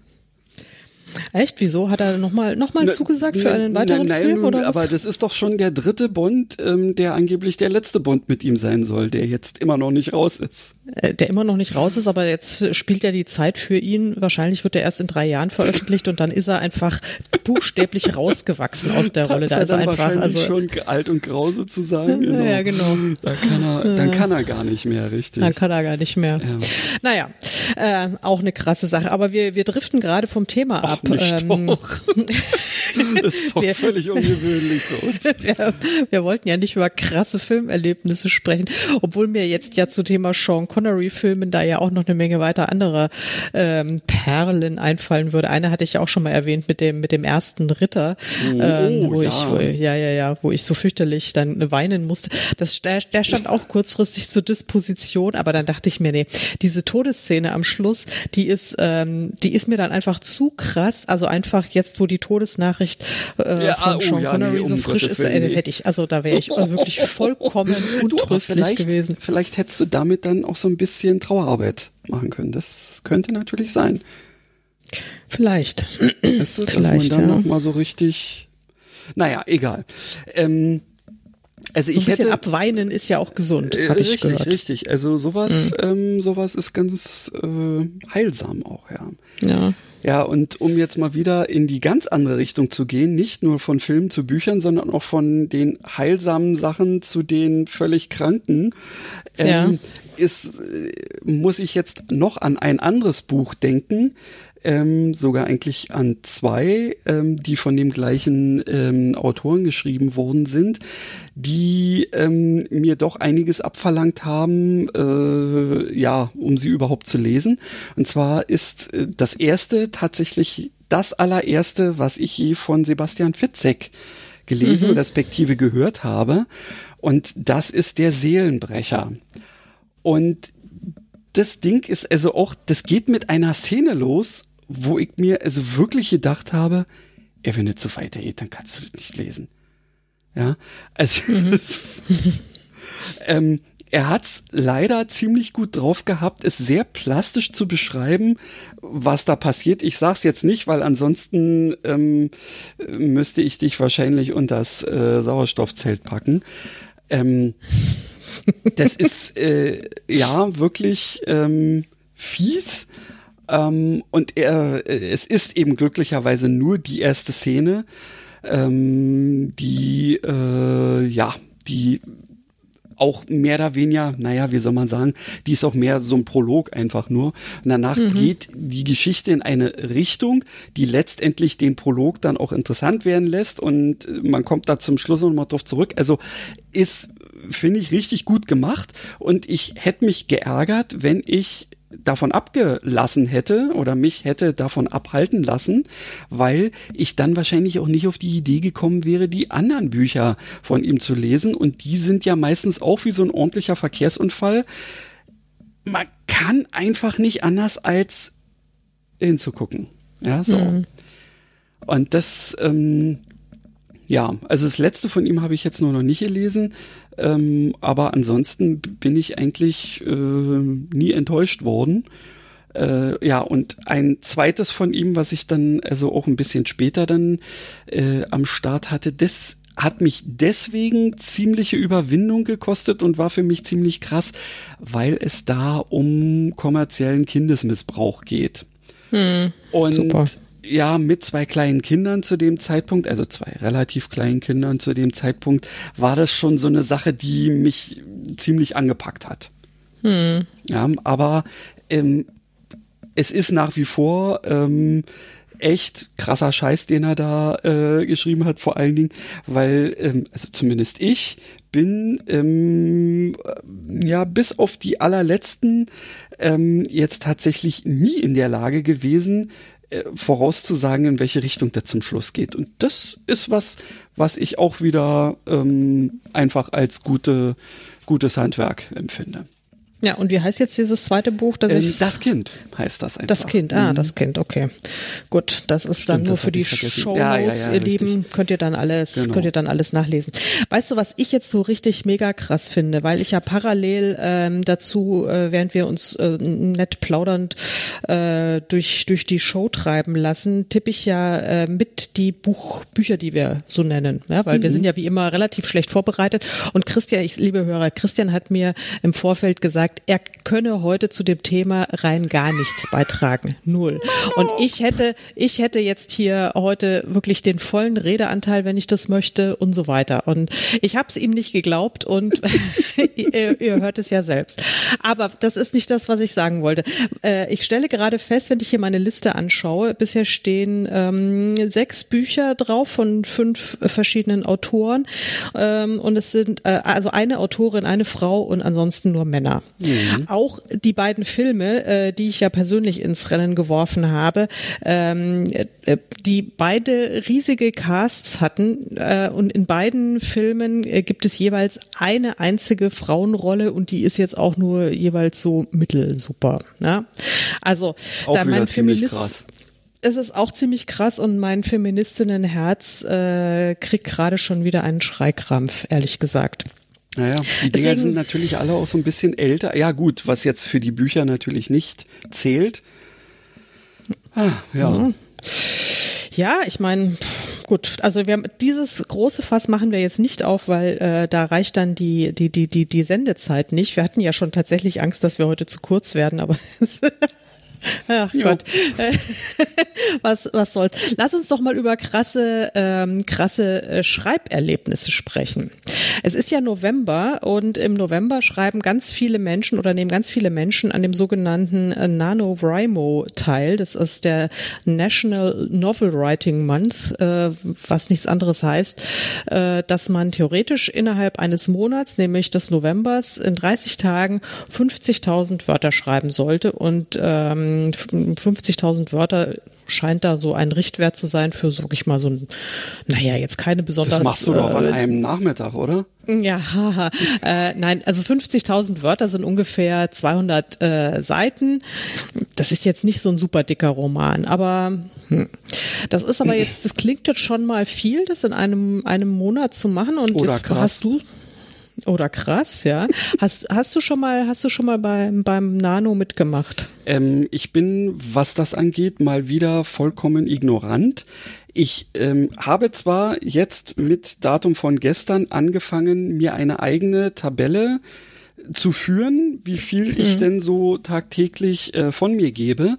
[SPEAKER 2] Echt? Wieso? Hat er nochmal noch mal zugesagt für einen weiteren
[SPEAKER 1] nein,
[SPEAKER 2] Film? Oder
[SPEAKER 1] was? Aber das ist doch schon der dritte Bond, ähm, der angeblich der letzte Bond mit ihm sein soll, der jetzt immer noch nicht raus ist.
[SPEAKER 2] Äh, der immer noch nicht raus ist, aber jetzt spielt ja die Zeit für ihn. Wahrscheinlich wird er erst in drei Jahren veröffentlicht und dann ist er einfach buchstäblich rausgewachsen aus der Rolle.
[SPEAKER 1] Da ist er einfach also schon alt und grau sozusagen.
[SPEAKER 2] Genau. Ja, genau.
[SPEAKER 1] Da kann er, dann kann er gar nicht mehr, richtig.
[SPEAKER 2] Dann kann er gar nicht mehr. Ja. Naja, äh, auch eine krasse Sache. Aber wir, wir driften gerade vom Thema ab.
[SPEAKER 1] Ach, ähm, das ist doch wir, völlig ungewöhnlich für uns.
[SPEAKER 2] Wir, wir, wollten ja nicht über krasse Filmerlebnisse sprechen, obwohl mir jetzt ja zu Thema Sean Connery-Filmen da ja auch noch eine Menge weiter anderer ähm, Perlen einfallen würde. Eine hatte ich ja auch schon mal erwähnt mit dem mit dem ersten Ritter, oh, ähm, wo ja. ich wo, ja ja ja, wo ich so fürchterlich dann weinen musste. Das der, der stand auch kurzfristig zur Disposition, aber dann dachte ich mir, nee, diese Todesszene am Schluss, die ist ähm, die ist mir dann einfach zu krass. Also einfach jetzt, wo die Todesnachricht äh, ja, von oh, Sean ja, Connery nee, um so frisch Gottes ist, äh, hätte ich, also da wäre ich also wirklich vollkommen untröstlich gewesen.
[SPEAKER 1] Vielleicht hättest du damit dann auch so ein bisschen Trauerarbeit machen können. Das könnte natürlich sein.
[SPEAKER 2] Vielleicht.
[SPEAKER 1] Weißt du, dass Vielleicht, man dann ja. noch mal so richtig. Naja, egal. Ähm, also so ich hätte
[SPEAKER 2] abweinen ist ja auch gesund,
[SPEAKER 1] äh,
[SPEAKER 2] habe
[SPEAKER 1] ich
[SPEAKER 2] richtig, gehört.
[SPEAKER 1] Richtig, Also sowas, mhm. ähm, sowas ist ganz äh, heilsam auch, ja.
[SPEAKER 2] Ja.
[SPEAKER 1] Ja, und um jetzt mal wieder in die ganz andere Richtung zu gehen, nicht nur von Filmen zu Büchern, sondern auch von den heilsamen Sachen zu den völlig kranken, ähm, ja. ist, äh, muss ich jetzt noch an ein anderes Buch denken, ähm, sogar eigentlich an zwei, ähm, die von dem gleichen ähm, Autoren geschrieben worden sind, die ähm, mir doch einiges abverlangt haben, äh, ja, um sie überhaupt zu lesen. Und zwar ist äh, das erste tatsächlich das allererste, was ich je von Sebastian Fitzek gelesen, mhm. respektive gehört habe. Und das ist der Seelenbrecher. Und das Ding ist also auch, das geht mit einer Szene los, wo ich mir also wirklich gedacht habe, ey, wenn es so weitergeht, dann kannst du das nicht lesen. Ja, also mhm. ähm, er hat's leider ziemlich gut drauf gehabt, es sehr plastisch zu beschreiben, was da passiert. Ich sag's jetzt nicht, weil ansonsten ähm, müsste ich dich wahrscheinlich unter das äh, Sauerstoffzelt packen. Ähm, das ist äh, ja wirklich ähm, fies ähm, und er, es ist eben glücklicherweise nur die erste Szene, ähm, die, äh, ja, die auch mehr oder weniger, naja, wie soll man sagen, die ist auch mehr so ein Prolog einfach nur. Und danach mhm. geht die Geschichte in eine Richtung, die letztendlich den Prolog dann auch interessant werden lässt und man kommt da zum Schluss nochmal drauf zurück. Also ist, finde ich, richtig gut gemacht und ich hätte mich geärgert, wenn ich davon abgelassen hätte oder mich hätte davon abhalten lassen, weil ich dann wahrscheinlich auch nicht auf die Idee gekommen wäre, die anderen Bücher von ihm zu lesen. Und die sind ja meistens auch wie so ein ordentlicher Verkehrsunfall. Man kann einfach nicht anders als hinzugucken. Ja, so. Mhm. Und das, ähm, ja, also das letzte von ihm habe ich jetzt nur noch nicht gelesen. Ähm, aber ansonsten bin ich eigentlich äh, nie enttäuscht worden. Äh, ja, und ein zweites von ihm, was ich dann also auch ein bisschen später dann äh, am Start hatte, das hat mich deswegen ziemliche Überwindung gekostet und war für mich ziemlich krass, weil es da um kommerziellen Kindesmissbrauch geht. Hm, und super ja, mit zwei kleinen Kindern zu dem Zeitpunkt, also zwei relativ kleinen Kindern zu dem Zeitpunkt, war das schon so eine Sache, die mich ziemlich angepackt hat. Hm. Ja, aber ähm, es ist nach wie vor ähm, echt krasser Scheiß, den er da äh, geschrieben hat, vor allen Dingen, weil, ähm, also zumindest ich bin ähm, ja bis auf die allerletzten ähm, jetzt tatsächlich nie in der Lage gewesen, vorauszusagen, in welche Richtung der zum Schluss geht. Und das ist was, was ich auch wieder ähm, einfach als gute, gutes Handwerk empfinde.
[SPEAKER 2] Ja, und wie heißt jetzt dieses zweite Buch? Das,
[SPEAKER 1] ähm, das Kind heißt das einfach.
[SPEAKER 2] Das Kind, ah, mhm. das Kind, okay. Gut, das ist Stimmt, dann nur für die Show ja, ja, ja, ihr richtig. Lieben. Könnt ihr dann alles, genau. könnt ihr dann alles nachlesen. Weißt du, was ich jetzt so richtig mega krass finde, weil ich ja parallel ähm, dazu, äh, während wir uns äh, nett plaudernd äh, durch, durch die Show treiben lassen, tippe ich ja äh, mit die Buchbücher, die wir so nennen. Ja, weil mhm. wir sind ja wie immer relativ schlecht vorbereitet. Und Christian, ich liebe Hörer, Christian hat mir im Vorfeld gesagt, er könne heute zu dem Thema rein gar nichts beitragen. Null. Und ich hätte, ich hätte jetzt hier heute wirklich den vollen Redeanteil, wenn ich das möchte und so weiter. Und ich habe es ihm nicht geglaubt und ihr, ihr, hört es ja selbst. Aber das ist nicht das, was ich sagen wollte. Äh, ich stelle gerade fest, wenn ich hier meine Liste anschaue, bisher stehen ähm, sechs Bücher drauf von fünf verschiedenen Autoren ähm, und es sind äh, also eine Autorin, eine Frau und ansonsten nur Männer. Mhm. Auch die beiden Filme, äh, die ich ja persönlich ins Rennen geworfen habe, ähm, äh, die beide riesige Casts hatten äh, und in beiden Filmen äh, gibt es jeweils eine einzige Frauenrolle und die ist jetzt auch nur jeweils so mittelsuper. Ja? Also
[SPEAKER 1] auch da mein Feminist
[SPEAKER 2] es ist auch ziemlich krass und mein Feministinnenherz äh, kriegt gerade schon wieder einen Schreikrampf, ehrlich gesagt.
[SPEAKER 1] Naja, die Dinger Deswegen, sind natürlich alle auch so ein bisschen älter. Ja gut, was jetzt für die Bücher natürlich nicht zählt.
[SPEAKER 2] Ah, ja. Mhm. Ja, ich meine, gut, also wir haben dieses große Fass machen wir jetzt nicht auf, weil äh, da reicht dann die, die, die, die, die Sendezeit nicht. Wir hatten ja schon tatsächlich Angst, dass wir heute zu kurz werden, aber Ach jo. Gott, was, was soll's. Lass uns doch mal über krasse, ähm, krasse äh, Schreiberlebnisse sprechen. Es ist ja November und im November schreiben ganz viele Menschen oder nehmen ganz viele Menschen an dem sogenannten äh, NaNoWriMo teil. Das ist der National Novel Writing Month, äh, was nichts anderes heißt, äh, dass man theoretisch innerhalb eines Monats, nämlich des Novembers, in 30 Tagen 50.000 Wörter schreiben sollte und ähm, 50.000 Wörter scheint da so ein Richtwert zu sein für, sag ich mal, so ein, naja, jetzt keine besonders.
[SPEAKER 1] Das machst du doch äh, an einem Nachmittag, oder?
[SPEAKER 2] Ja, haha. äh, nein, also 50.000 Wörter sind ungefähr 200 äh, Seiten. Das ist jetzt nicht so ein super dicker Roman, aber hm. das ist aber jetzt, das klingt jetzt schon mal viel, das in einem, einem Monat zu machen. Und
[SPEAKER 1] Oder krass. hast du
[SPEAKER 2] oder krass, ja. Hast, hast du schon mal, hast du schon mal beim, beim Nano mitgemacht?
[SPEAKER 1] Ähm, ich bin, was das angeht, mal wieder vollkommen ignorant. Ich ähm, habe zwar jetzt mit Datum von gestern angefangen, mir eine eigene Tabelle zu führen, wie viel ich mhm. denn so tagtäglich äh, von mir gebe.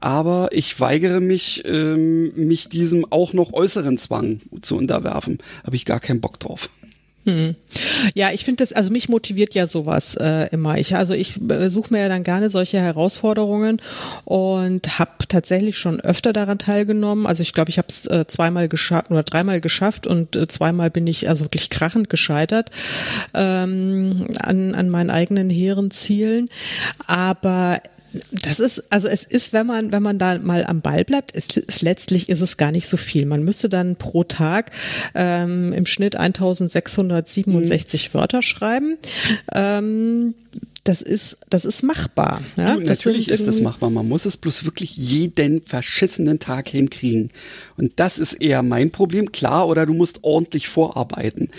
[SPEAKER 1] Aber ich weigere mich, ähm, mich diesem auch noch äußeren Zwang zu unterwerfen. Habe ich gar keinen Bock drauf.
[SPEAKER 2] Hm. Ja, ich finde das, also mich motiviert ja sowas äh, immer. Ich, also ich äh, suche mir ja dann gerne solche Herausforderungen und habe tatsächlich schon öfter daran teilgenommen. Also ich glaube, ich habe es äh, zweimal geschafft oder dreimal geschafft und äh, zweimal bin ich also wirklich krachend gescheitert ähm, an, an meinen eigenen hehren Zielen. Aber das ist, also es ist, wenn man, wenn man da mal am Ball bleibt, ist, ist letztlich ist es gar nicht so viel. Man müsste dann pro Tag ähm, im Schnitt 1667 mhm. Wörter schreiben. Ähm, das ist, das ist machbar. Ja?
[SPEAKER 1] Du, natürlich ist das machbar. Man muss es bloß wirklich jeden verschissenen Tag hinkriegen. Und das ist eher mein Problem. Klar, oder du musst ordentlich vorarbeiten.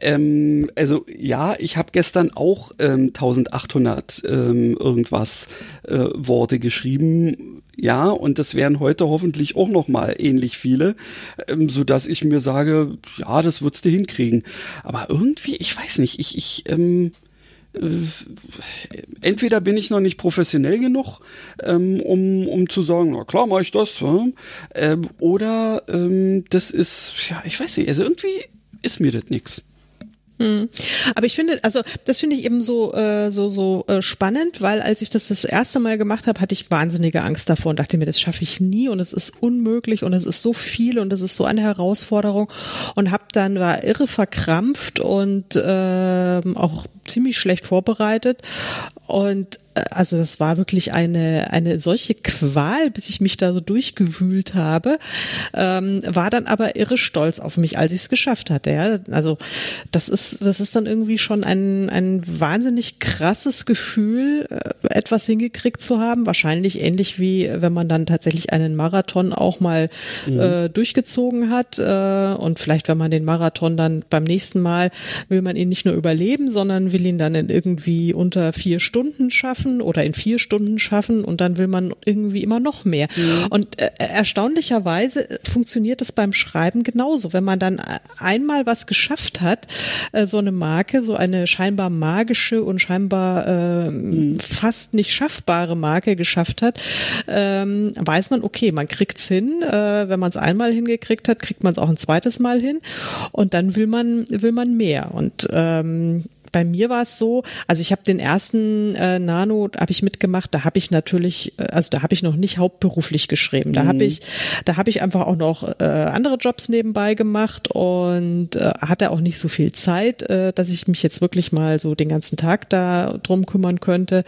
[SPEAKER 1] Ähm, also ja, ich habe gestern auch ähm, 1800 ähm, irgendwas äh, Worte geschrieben. Ja, und das wären heute hoffentlich auch noch mal ähnlich viele, ähm, so dass ich mir sage, ja, das würdest du hinkriegen. Aber irgendwie, ich weiß nicht, ich ich ähm, äh, entweder bin ich noch nicht professionell genug, ähm, um, um zu sagen, na klar mache ich das, ja? ähm, oder ähm, das ist, ja, ich weiß nicht, also irgendwie ist mir das nichts.
[SPEAKER 2] Hm. Aber ich finde, also das finde ich eben so äh, so so äh, spannend, weil als ich das das erste Mal gemacht habe, hatte ich wahnsinnige Angst davor und dachte mir, das schaffe ich nie und es ist unmöglich und es ist so viel und es ist so eine Herausforderung und habe dann war irre verkrampft und äh, auch ziemlich schlecht vorbereitet und also das war wirklich eine, eine solche Qual, bis ich mich da so durchgewühlt habe, ähm, war dann aber irre stolz auf mich, als ich es geschafft hatte. Ja? Also das ist, das ist dann irgendwie schon ein, ein wahnsinnig krasses Gefühl, äh, etwas hingekriegt zu haben. Wahrscheinlich ähnlich wie wenn man dann tatsächlich einen Marathon auch mal mhm. äh, durchgezogen hat. Äh, und vielleicht, wenn man den Marathon dann beim nächsten Mal will man ihn nicht nur überleben, sondern will ihn dann in irgendwie unter vier Stunden schaffen schaffen oder in vier Stunden schaffen und dann will man irgendwie immer noch mehr. Mhm. Und äh, erstaunlicherweise funktioniert es beim Schreiben genauso. Wenn man dann einmal was geschafft hat, äh, so eine Marke, so eine scheinbar magische und scheinbar äh, mhm. fast nicht schaffbare Marke geschafft hat, ähm, weiß man, okay, man kriegt's hin. Äh, wenn man es einmal hingekriegt hat, kriegt man es auch ein zweites Mal hin. Und dann will man will man mehr. Und ähm, bei mir war es so, also ich habe den ersten äh, Nano habe ich mitgemacht, da habe ich natürlich, äh, also da habe ich noch nicht hauptberuflich geschrieben. Da mhm. habe ich, da habe ich einfach auch noch äh, andere Jobs nebenbei gemacht und äh, hatte auch nicht so viel Zeit, äh, dass ich mich jetzt wirklich mal so den ganzen Tag da drum kümmern könnte.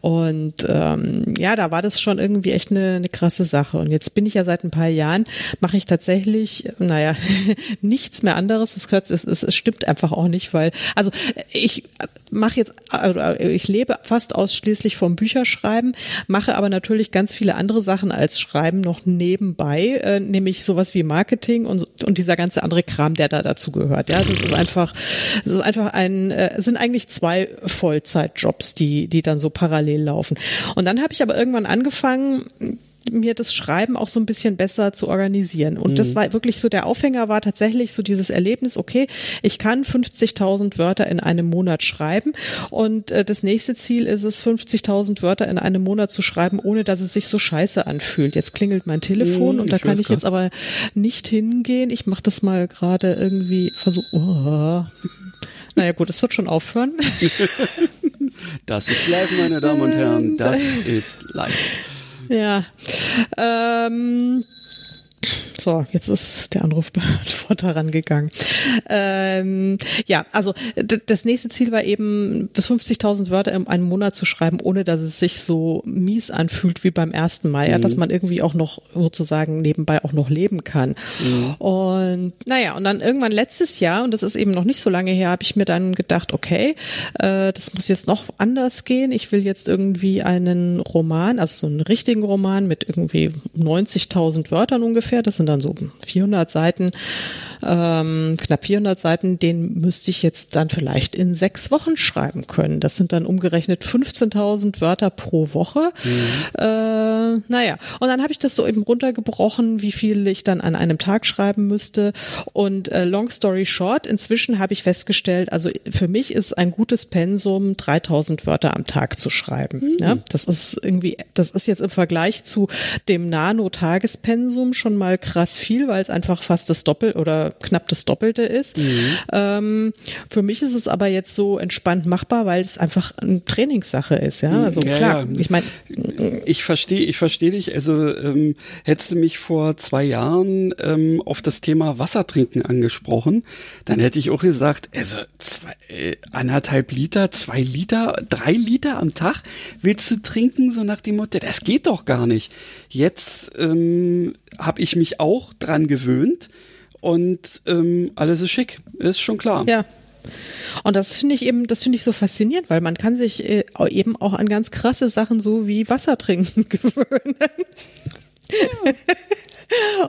[SPEAKER 2] Und ähm, ja, da war das schon irgendwie echt eine, eine krasse Sache. Und jetzt bin ich ja seit ein paar Jahren, mache ich tatsächlich, naja, nichts mehr anderes. Es, es, es, es stimmt einfach auch nicht, weil, also ich mache jetzt, ich lebe fast ausschließlich vom Bücherschreiben, mache aber natürlich ganz viele andere Sachen als Schreiben noch nebenbei, äh, nämlich sowas wie Marketing und, und dieser ganze andere Kram, der da dazu gehört. Ja, das ist einfach, das ist einfach ein, äh, sind eigentlich zwei Vollzeitjobs, die, die dann so parallel laufen. Und dann habe ich aber irgendwann angefangen, mir das Schreiben auch so ein bisschen besser zu organisieren. Und mhm. das war wirklich so, der Aufhänger war tatsächlich so dieses Erlebnis, okay, ich kann 50.000 Wörter in einem Monat schreiben und äh, das nächste Ziel ist es, 50.000 Wörter in einem Monat zu schreiben, ohne dass es sich so scheiße anfühlt. Jetzt klingelt mein Telefon mhm, und da kann ich grad. jetzt aber nicht hingehen. Ich mache das mal gerade irgendwie, versuch, oh. Naja gut, es wird schon aufhören.
[SPEAKER 1] Das ist live, meine Damen und Herren. Das ist live.
[SPEAKER 2] Ja. Ähm, so, jetzt ist der Anrufbeantworter rangegangen. Ähm, ja, also das nächste Ziel war eben, bis 50.000 Wörter in einem Monat zu schreiben, ohne dass es sich so mies anfühlt wie beim ersten Mal. Ja, mhm. dass man irgendwie auch noch sozusagen nebenbei auch noch leben kann. Mhm. Und naja, und dann irgendwann letztes Jahr, und das ist eben noch nicht so lange her, habe ich mir dann gedacht, okay, äh, das muss jetzt noch anders gehen. Ich will jetzt irgendwie einen Roman, also so einen richtigen Roman mit irgendwie 90.000 Wörtern ungefähr, das sind dann so 400 Seiten, ähm, knapp 400 Seiten, den müsste ich jetzt dann vielleicht in sechs Wochen schreiben können. Das sind dann umgerechnet 15.000 Wörter pro Woche. Mhm. Äh, naja, und dann habe ich das so eben runtergebrochen, wie viel ich dann an einem Tag schreiben müsste. Und äh, long story short, inzwischen habe ich festgestellt, also für mich ist ein gutes Pensum 3000 Wörter am Tag zu schreiben. Mhm. Ja, das ist irgendwie, das ist jetzt im Vergleich zu dem Nano-Tagespensum schon mal krass viel, weil es einfach fast das Doppel oder knapp das Doppelte ist. Mhm. Ähm, für mich ist es aber jetzt so entspannt machbar, weil es einfach eine Trainingssache ist. Ja, also ja, klar. Ja. Ich meine,
[SPEAKER 1] ich verstehe, ich verstehe dich. Also ähm, hättest du mich vor zwei Jahren ähm, auf das Thema Wassertrinken angesprochen, dann hätte ich auch gesagt, also zwei, äh, anderthalb Liter, zwei Liter, drei Liter am Tag willst du trinken, so nach dem Motto, das geht doch gar nicht. Jetzt ähm, habe ich mich auch dran gewöhnt und ähm, alles ist schick, ist schon klar.
[SPEAKER 2] Ja. Und das finde ich eben, das finde ich so faszinierend, weil man kann sich äh, eben auch an ganz krasse Sachen so wie Wasser trinken gewöhnen. Ja.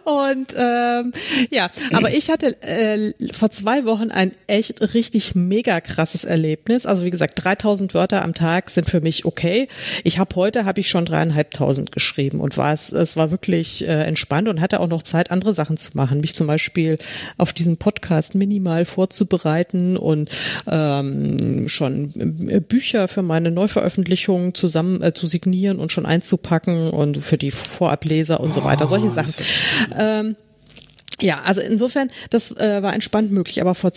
[SPEAKER 2] Und ähm, ja, aber ich hatte äh, vor zwei Wochen ein echt richtig mega krasses Erlebnis. Also wie gesagt, 3000 Wörter am Tag sind für mich okay. Ich habe heute habe ich schon dreieinhalbtausend geschrieben und war es, es war wirklich äh, entspannt und hatte auch noch Zeit, andere Sachen zu machen, mich zum Beispiel auf diesen Podcast minimal vorzubereiten und ähm, schon äh, Bücher für meine Neuveröffentlichung zusammen äh, zu signieren und schon einzupacken und für die Vorableser und so weiter. Solche Sachen. Ähm, ja, also insofern, das äh, war entspannt möglich, aber vor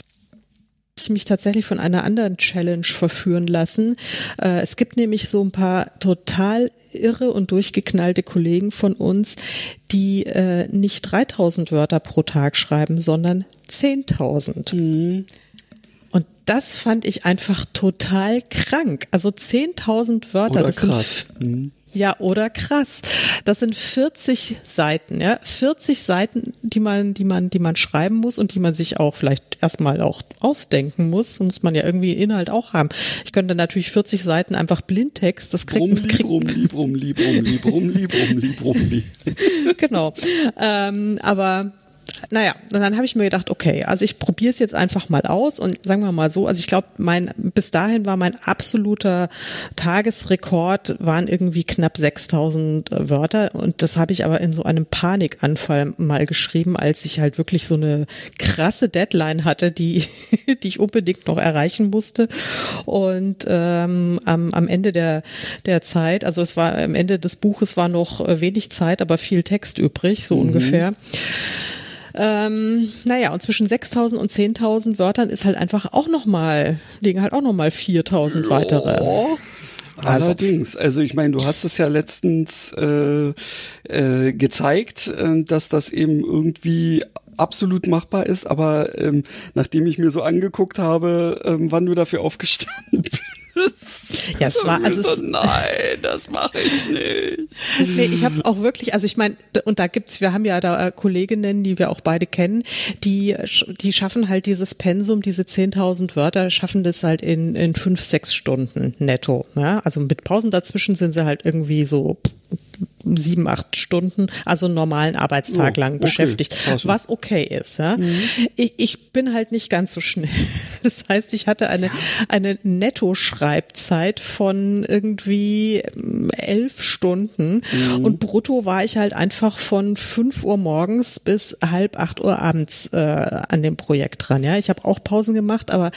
[SPEAKER 2] mich tatsächlich von einer anderen Challenge verführen lassen. Äh, es gibt nämlich so ein paar total irre und durchgeknallte Kollegen von uns, die äh, nicht 3000 Wörter pro Tag schreiben, sondern 10.000. Mhm. Und das fand ich einfach total krank. Also 10.000 Wörter.
[SPEAKER 1] Oder das krass. Sind, mhm.
[SPEAKER 2] Ja, oder krass. Das sind 40 Seiten, ja. 40 Seiten, die man, die man, die man schreiben muss und die man sich auch vielleicht erstmal auch ausdenken muss. Muss man ja irgendwie Inhalt auch haben. Ich könnte natürlich 40 Seiten einfach Blindtext, das kriegt man. Krieg
[SPEAKER 1] rumli, rumli, rumli, rumli, rumli, rumli.
[SPEAKER 2] Genau. Ähm, aber naja, und dann habe ich mir gedacht, okay, also ich probiere es jetzt einfach mal aus und sagen wir mal so, also ich glaube, mein bis dahin war mein absoluter Tagesrekord waren irgendwie knapp 6000 Wörter und das habe ich aber in so einem Panikanfall mal geschrieben, als ich halt wirklich so eine krasse Deadline hatte, die die ich unbedingt noch erreichen musste und ähm, am, am Ende der der Zeit, also es war am Ende des Buches war noch wenig Zeit, aber viel Text übrig, so mhm. ungefähr. Ähm, naja, und zwischen 6.000 und 10.000 Wörtern ist halt einfach auch nochmal, liegen halt auch nochmal 4.000 oh. weitere.
[SPEAKER 1] Also. Allerdings, also ich meine, du hast es ja letztens äh, äh, gezeigt, äh, dass das eben irgendwie absolut machbar ist, aber ähm, nachdem ich mir so angeguckt habe, ähm, wann du dafür aufgestanden bist,
[SPEAKER 2] ja, es war also
[SPEAKER 1] so, nein, das mache ich nicht.
[SPEAKER 2] Nee, ich habe auch wirklich, also ich meine, und da gibt's, wir haben ja da äh, Kolleginnen, die wir auch beide kennen, die die schaffen halt dieses Pensum, diese 10.000 Wörter, schaffen das halt in in fünf, sechs Stunden netto. Ja? Also mit Pausen dazwischen sind sie halt irgendwie so sieben, acht Stunden, also einen normalen Arbeitstag oh, lang okay. beschäftigt, also. was okay ist. Ja? Mhm. Ich, ich bin halt nicht ganz so schnell. Das heißt, ich hatte eine, eine Netto-Schreibzeit von irgendwie ähm, elf Stunden mhm. und brutto war ich halt einfach von fünf Uhr morgens bis halb acht Uhr abends äh, an dem Projekt dran. Ja, ich habe auch Pausen gemacht, aber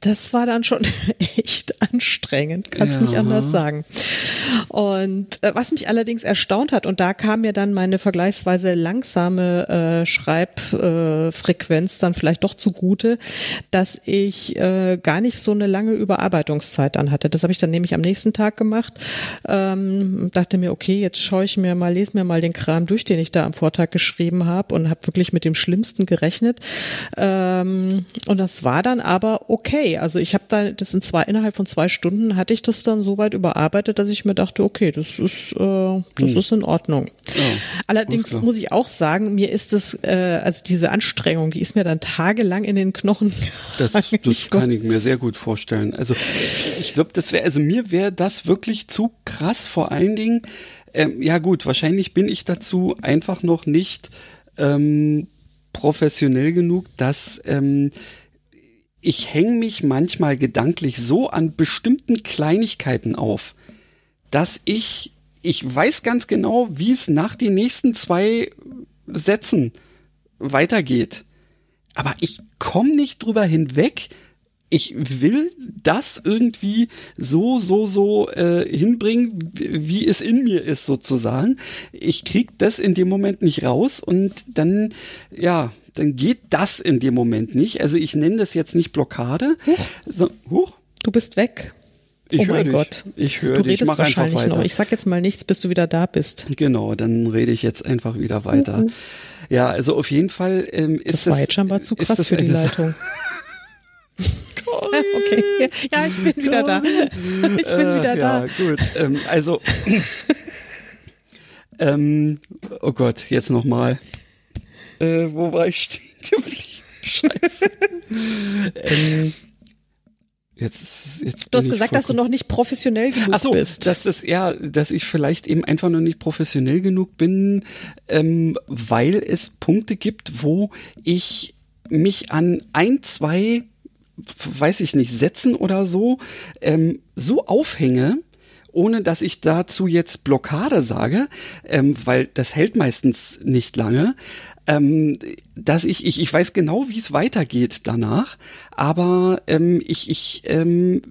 [SPEAKER 2] das war dann schon echt anstrengend, kannst ja. nicht anders sagen. Und äh, was mich allerdings erstaunt hat, und da kam mir dann meine vergleichsweise langsame äh, Schreibfrequenz äh, dann vielleicht doch zugute, dass ich äh, gar nicht so eine lange Überarbeitungszeit dann hatte. Das habe ich dann nämlich am nächsten Tag gemacht. Ähm, dachte mir, okay, jetzt schaue ich mir mal, lese mir mal den Kram durch, den ich da am Vortag geschrieben habe und habe wirklich mit dem Schlimmsten gerechnet. Ähm, und das war dann aber okay. Also ich habe da das in zwei innerhalb von zwei Stunden hatte ich das dann so weit überarbeitet, dass ich mir dachte, okay, das ist äh, das hm. ist in Ordnung. Ja, Allerdings muss ich auch sagen, mir ist es, äh, also diese Anstrengung, die ist mir dann tagelang in den Knochen.
[SPEAKER 1] Das, das kann ich mir sehr gut vorstellen. Also ich glaube, das wäre, also mir wäre das wirklich zu krass. Vor allen Dingen, ähm, ja gut, wahrscheinlich bin ich dazu einfach noch nicht ähm, professionell genug, dass ähm, ich hänge mich manchmal gedanklich so an bestimmten Kleinigkeiten auf, dass ich ich weiß ganz genau, wie es nach den nächsten zwei Sätzen weitergeht. Aber ich komme nicht drüber hinweg. Ich will das irgendwie so, so, so äh, hinbringen, wie es in mir ist, sozusagen. Ich krieg das in dem Moment nicht raus und dann, ja, dann geht das in dem Moment nicht. Also ich nenne das jetzt nicht Blockade.
[SPEAKER 2] Huch. So, huch. Du bist weg.
[SPEAKER 1] Ich
[SPEAKER 2] oh mein
[SPEAKER 1] dich.
[SPEAKER 2] Gott.
[SPEAKER 1] Ich höre dich.
[SPEAKER 2] Ich mach einfach weiter. Noch. Ich sag jetzt mal nichts, bis du wieder da bist.
[SPEAKER 1] Genau, dann rede ich jetzt einfach wieder weiter. Uh -uh. Ja, also auf jeden Fall ähm, ist
[SPEAKER 2] das. Das war jetzt scheinbar zu krass für die Leitung. okay, ja, ich bin wieder da. Ich bin äh, wieder
[SPEAKER 1] ja,
[SPEAKER 2] da.
[SPEAKER 1] gut. Ähm, also, ähm, oh Gott, jetzt nochmal. Äh, wo war ich stehen geblieben? Scheiße. ähm, Jetzt, jetzt
[SPEAKER 2] du hast gesagt, dass du noch nicht professionell genug Ach so, bist.
[SPEAKER 1] Dass das, ja, dass ich vielleicht eben einfach noch nicht professionell genug bin, ähm, weil es Punkte gibt, wo ich mich an ein, zwei, weiß ich nicht, Sätzen oder so, ähm, so aufhänge, ohne dass ich dazu jetzt Blockade sage, ähm, weil das hält meistens nicht lange, ähm, dass ich, ich, ich weiß genau, wie es weitergeht danach, aber ähm, ich, ich ähm,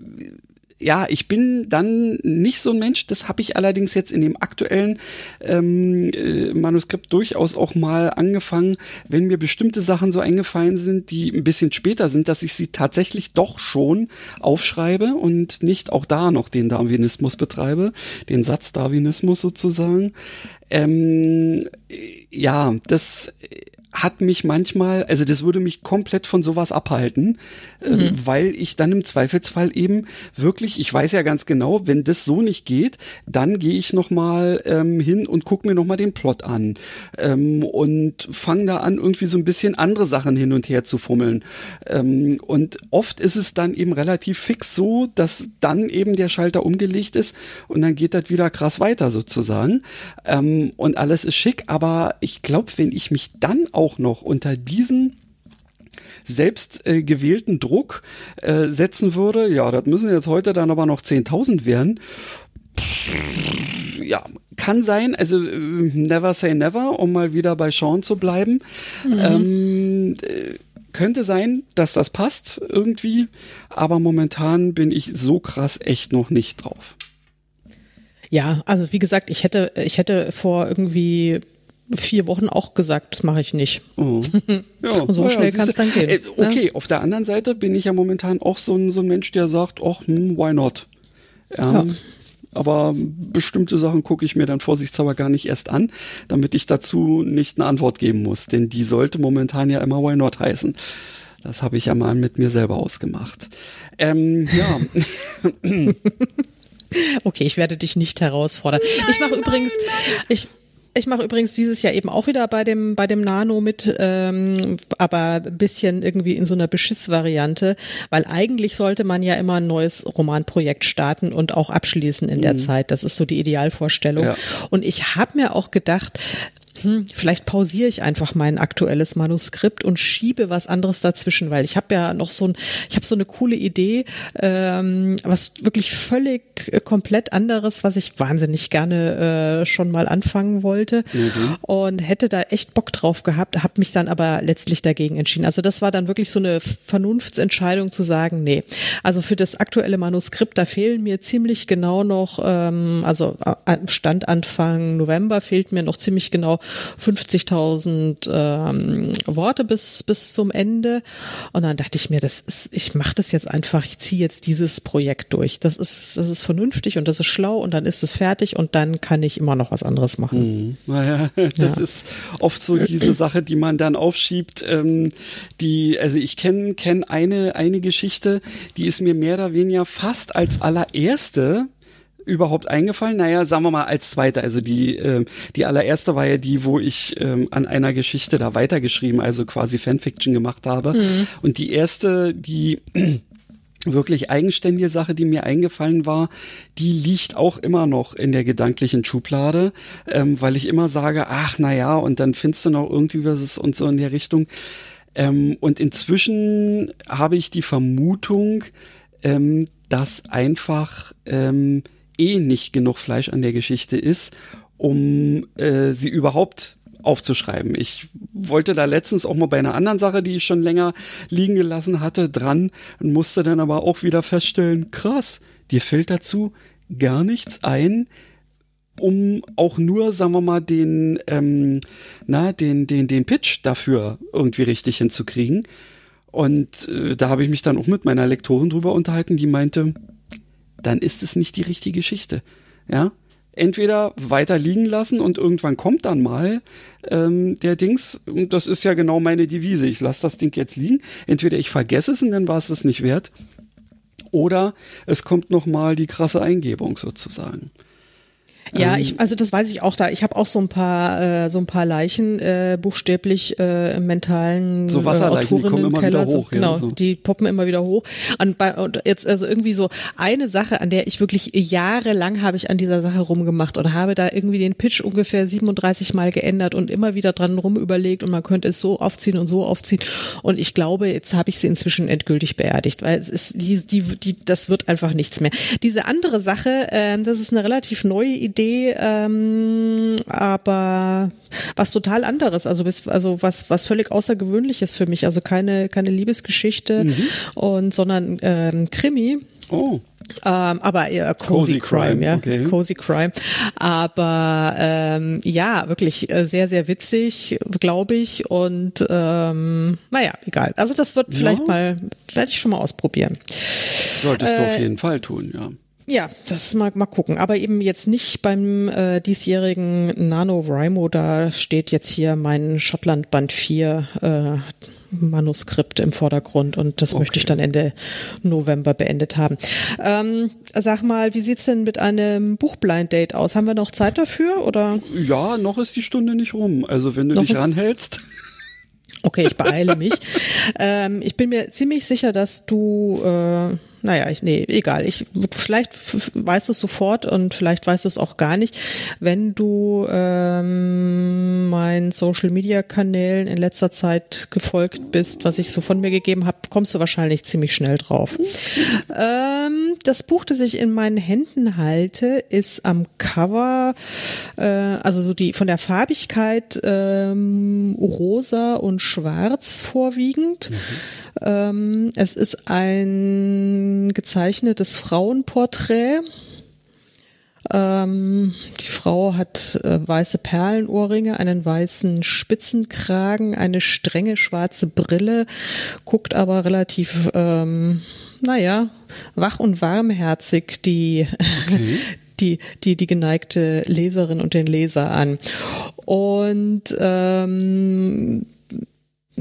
[SPEAKER 1] ja, ich bin dann nicht so ein Mensch. Das habe ich allerdings jetzt in dem aktuellen ähm, äh, Manuskript durchaus auch mal angefangen, wenn mir bestimmte Sachen so eingefallen sind, die ein bisschen später sind, dass ich sie tatsächlich doch schon aufschreibe und nicht auch da noch den Darwinismus betreibe, den Satzdarwinismus sozusagen. Ähm, ja, das hat mich manchmal, also das würde mich komplett von sowas abhalten, ähm, mhm. weil ich dann im Zweifelsfall eben wirklich, ich weiß ja ganz genau, wenn das so nicht geht, dann gehe ich nochmal ähm, hin und gucke mir nochmal den Plot an ähm, und fange da an, irgendwie so ein bisschen andere Sachen hin und her zu fummeln. Ähm, und oft ist es dann eben relativ fix so, dass dann eben der Schalter umgelegt ist und dann geht das wieder krass weiter sozusagen. Ähm, und alles ist schick, aber ich glaube, wenn ich mich dann auch noch unter diesen selbst äh, gewählten Druck äh, setzen würde, ja, das müssen jetzt heute dann aber noch 10.000 werden. Ja, kann sein, also äh, never say never, um mal wieder bei Sean zu bleiben. Mhm. Ähm, äh, könnte sein, dass das passt irgendwie, aber momentan bin ich so krass echt noch nicht drauf.
[SPEAKER 2] Ja, also wie gesagt, ich hätte, ich hätte vor irgendwie vier Wochen auch gesagt, das mache ich nicht. Oh.
[SPEAKER 1] Ja, so schnell ja, kann es dann gehen. Äh, ne? okay, ne? auf der anderen Seite bin ich ja momentan auch so ein, so ein Mensch, der sagt, ach, hm, why not? Ja. ja. Aber bestimmte Sachen gucke ich mir dann vorsichtshalber gar nicht erst an, damit ich dazu nicht eine Antwort geben muss. Denn die sollte momentan ja immer why not heißen. Das habe ich ja mal mit mir selber ausgemacht. Ähm, ja.
[SPEAKER 2] okay, ich werde dich nicht herausfordern. Nein, ich mache übrigens, nein. ich ich mache übrigens dieses Jahr eben auch wieder bei dem bei dem Nano mit, ähm, aber ein bisschen irgendwie in so einer Beschiss-Variante, weil eigentlich sollte man ja immer ein neues Romanprojekt starten und auch abschließen in der mhm. Zeit. Das ist so die Idealvorstellung. Ja. Und ich habe mir auch gedacht, hm, vielleicht pausiere ich einfach mein aktuelles Manuskript und schiebe was anderes dazwischen, weil ich habe ja noch so ein, ich habe so eine coole Idee, ähm, was wirklich völlig äh, komplett anderes, was ich wahnsinnig gerne äh, schon mal anfangen wollte mhm. und hätte da echt Bock drauf gehabt, habe mich dann aber letztlich dagegen entschieden. Also das war dann wirklich so eine Vernunftsentscheidung zu sagen, nee, also für das aktuelle Manuskript, da fehlen mir ziemlich genau noch, ähm, also äh, Stand Anfang November fehlt mir noch ziemlich genau 50.000 ähm, Worte bis, bis zum Ende. Und dann dachte ich mir, das ist, ich mache das jetzt einfach, ich ziehe jetzt dieses Projekt durch. Das ist, das ist vernünftig und das ist schlau und dann ist es fertig und dann kann ich immer noch was anderes machen.
[SPEAKER 1] Mhm. Naja, das ja. ist oft so diese Sache, die man dann aufschiebt. Ähm, die, also ich kenne kenn eine, eine Geschichte, die ist mir mehr oder weniger fast als allererste überhaupt eingefallen? Naja, sagen wir mal als zweite. Also die, äh, die allererste war ja die, wo ich ähm, an einer Geschichte da weitergeschrieben, also quasi Fanfiction gemacht habe. Mhm. Und die erste, die wirklich eigenständige Sache, die mir eingefallen war, die liegt auch immer noch in der gedanklichen Schublade, ähm, weil ich immer sage, ach na ja, und dann findest du noch irgendwie was und so in der Richtung. Ähm, und inzwischen habe ich die Vermutung, ähm, dass einfach ähm, eh nicht genug Fleisch an der Geschichte ist, um äh, sie überhaupt aufzuschreiben. Ich wollte da letztens auch mal bei einer anderen Sache, die ich schon länger liegen gelassen hatte, dran und musste dann aber auch wieder feststellen, krass, dir fällt dazu gar nichts ein, um auch nur, sagen wir mal, den, ähm, na, den, den, den Pitch dafür irgendwie richtig hinzukriegen. Und äh, da habe ich mich dann auch mit meiner Lektorin drüber unterhalten, die meinte, dann ist es nicht die richtige Geschichte. Ja, entweder weiter liegen lassen und irgendwann kommt dann mal ähm, der Dings, und das ist ja genau meine Devise, ich lasse das Ding jetzt liegen, entweder ich vergesse es und dann war es es nicht wert, oder es kommt noch mal die krasse Eingebung sozusagen.
[SPEAKER 2] Ja, ähm, ich, also das weiß ich auch da. Ich habe auch so ein paar, äh, so ein paar Leichen äh, buchstäblich äh, im mentalen
[SPEAKER 1] so Wasserleichen,
[SPEAKER 2] äh, die kommen
[SPEAKER 1] immer
[SPEAKER 2] Keller,
[SPEAKER 1] wieder hoch.
[SPEAKER 2] So, genau, so. die poppen immer wieder hoch. Und, bei, und jetzt also irgendwie so eine Sache, an der ich wirklich jahrelang habe ich an dieser Sache rumgemacht und habe da irgendwie den Pitch ungefähr 37 Mal geändert und immer wieder dran rumüberlegt und man könnte es so aufziehen und so aufziehen. Und ich glaube, jetzt habe ich sie inzwischen endgültig beerdigt, weil es ist die, die, die, das wird einfach nichts mehr. Diese andere Sache, äh, das ist eine relativ neue Idee Idee, ähm, aber was total anderes, also bis, also was was völlig außergewöhnliches für mich, also keine keine Liebesgeschichte mhm. und sondern ähm, Krimi.
[SPEAKER 1] Oh.
[SPEAKER 2] Ähm, aber eher Cozy, Cozy Crime, Crime, ja. Okay. Cozy Crime. Aber ähm, ja, wirklich äh, sehr, sehr witzig, glaube ich. Und ähm, naja, egal. Also das wird vielleicht mal, werde ich schon mal ausprobieren.
[SPEAKER 1] Solltest äh, du auf äh, jeden Fall tun, ja.
[SPEAKER 2] Ja, das mal, mal gucken. Aber eben jetzt nicht beim äh, diesjährigen NaNoWriMo, da steht jetzt hier mein Schottland Band 4 äh, Manuskript im Vordergrund und das okay. möchte ich dann Ende November beendet haben. Ähm, sag mal, wie sieht's denn mit einem Buchblind-Date aus? Haben wir noch Zeit dafür oder?
[SPEAKER 1] Ja, noch ist die Stunde nicht rum. Also wenn du noch dich ranhältst.
[SPEAKER 2] Okay, ich beeile mich. ähm, ich bin mir ziemlich sicher, dass du äh, naja, ich, nee, egal. Ich, vielleicht weißt du es sofort und vielleicht weißt du es auch gar nicht. Wenn du ähm, meinen Social Media Kanälen in letzter Zeit gefolgt bist, was ich so von mir gegeben habe, kommst du wahrscheinlich ziemlich schnell drauf. ähm, das Buch, das ich in meinen Händen halte, ist am Cover, äh, also so die von der Farbigkeit ähm, rosa und schwarz vorwiegend. Mhm. Ähm, es ist ein gezeichnetes Frauenporträt. Ähm, die Frau hat äh, weiße Perlenohrringe, einen weißen Spitzenkragen, eine strenge schwarze Brille, guckt aber relativ, ähm, naja, wach und warmherzig die, okay. die, die, die geneigte Leserin und den Leser an. Und ähm,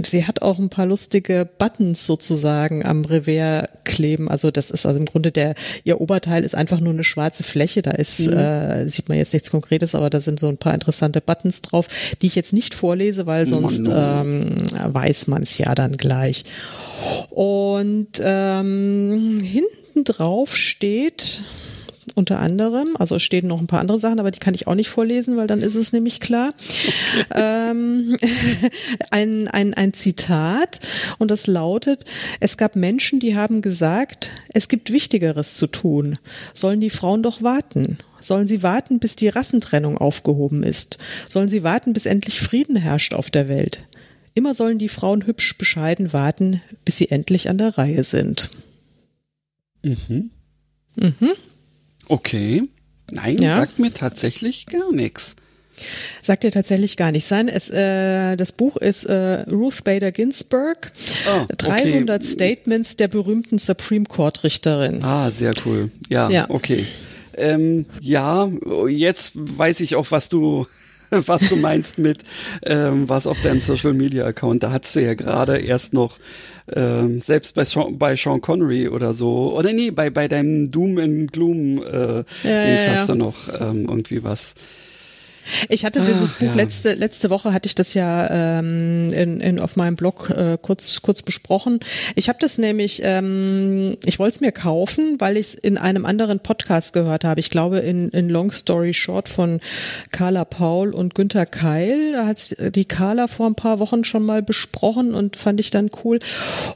[SPEAKER 2] Sie hat auch ein paar lustige Buttons sozusagen am Revers kleben. Also das ist also im Grunde der, ihr Oberteil ist einfach nur eine schwarze Fläche. Da ist, mhm. äh, sieht man jetzt nichts Konkretes, aber da sind so ein paar interessante Buttons drauf, die ich jetzt nicht vorlese, weil sonst ähm, weiß man es ja dann gleich. Und ähm, hinten drauf steht, unter anderem. Also es stehen noch ein paar andere Sachen, aber die kann ich auch nicht vorlesen, weil dann ist es nämlich klar. Okay. Ähm, ein, ein, ein Zitat und das lautet, es gab Menschen, die haben gesagt, es gibt Wichtigeres zu tun. Sollen die Frauen doch warten? Sollen sie warten, bis die Rassentrennung aufgehoben ist? Sollen sie warten, bis endlich Frieden herrscht auf der Welt? Immer sollen die Frauen hübsch bescheiden warten, bis sie endlich an der Reihe sind.
[SPEAKER 1] Mhm. Mhm. Okay. Nein, ja. sagt mir tatsächlich gar nichts.
[SPEAKER 2] Sagt dir tatsächlich gar nichts. Sein, es, äh, das Buch ist äh, Ruth Bader Ginsburg, oh, okay. 300 Statements der berühmten Supreme Court Richterin.
[SPEAKER 1] Ah, sehr cool. Ja, ja. okay. Ähm, ja, jetzt weiß ich auch, was du was du meinst mit ähm, was auf deinem Social Media Account. Da hast du ja gerade erst noch ähm, selbst bei Sean, bei Sean Connery oder so. Oder nee bei bei deinem Doom and Gloom äh, ja, Dings ja, hast du noch ähm, irgendwie was
[SPEAKER 2] ich hatte dieses Ach, Buch ja. letzte letzte Woche hatte ich das ja ähm, in, in auf meinem Blog äh, kurz kurz besprochen. Ich habe das nämlich, ähm, ich wollte es mir kaufen, weil ich es in einem anderen Podcast gehört habe. Ich glaube in, in Long Story Short von Carla Paul und Günther Keil. Da hat die Carla vor ein paar Wochen schon mal besprochen und fand ich dann cool.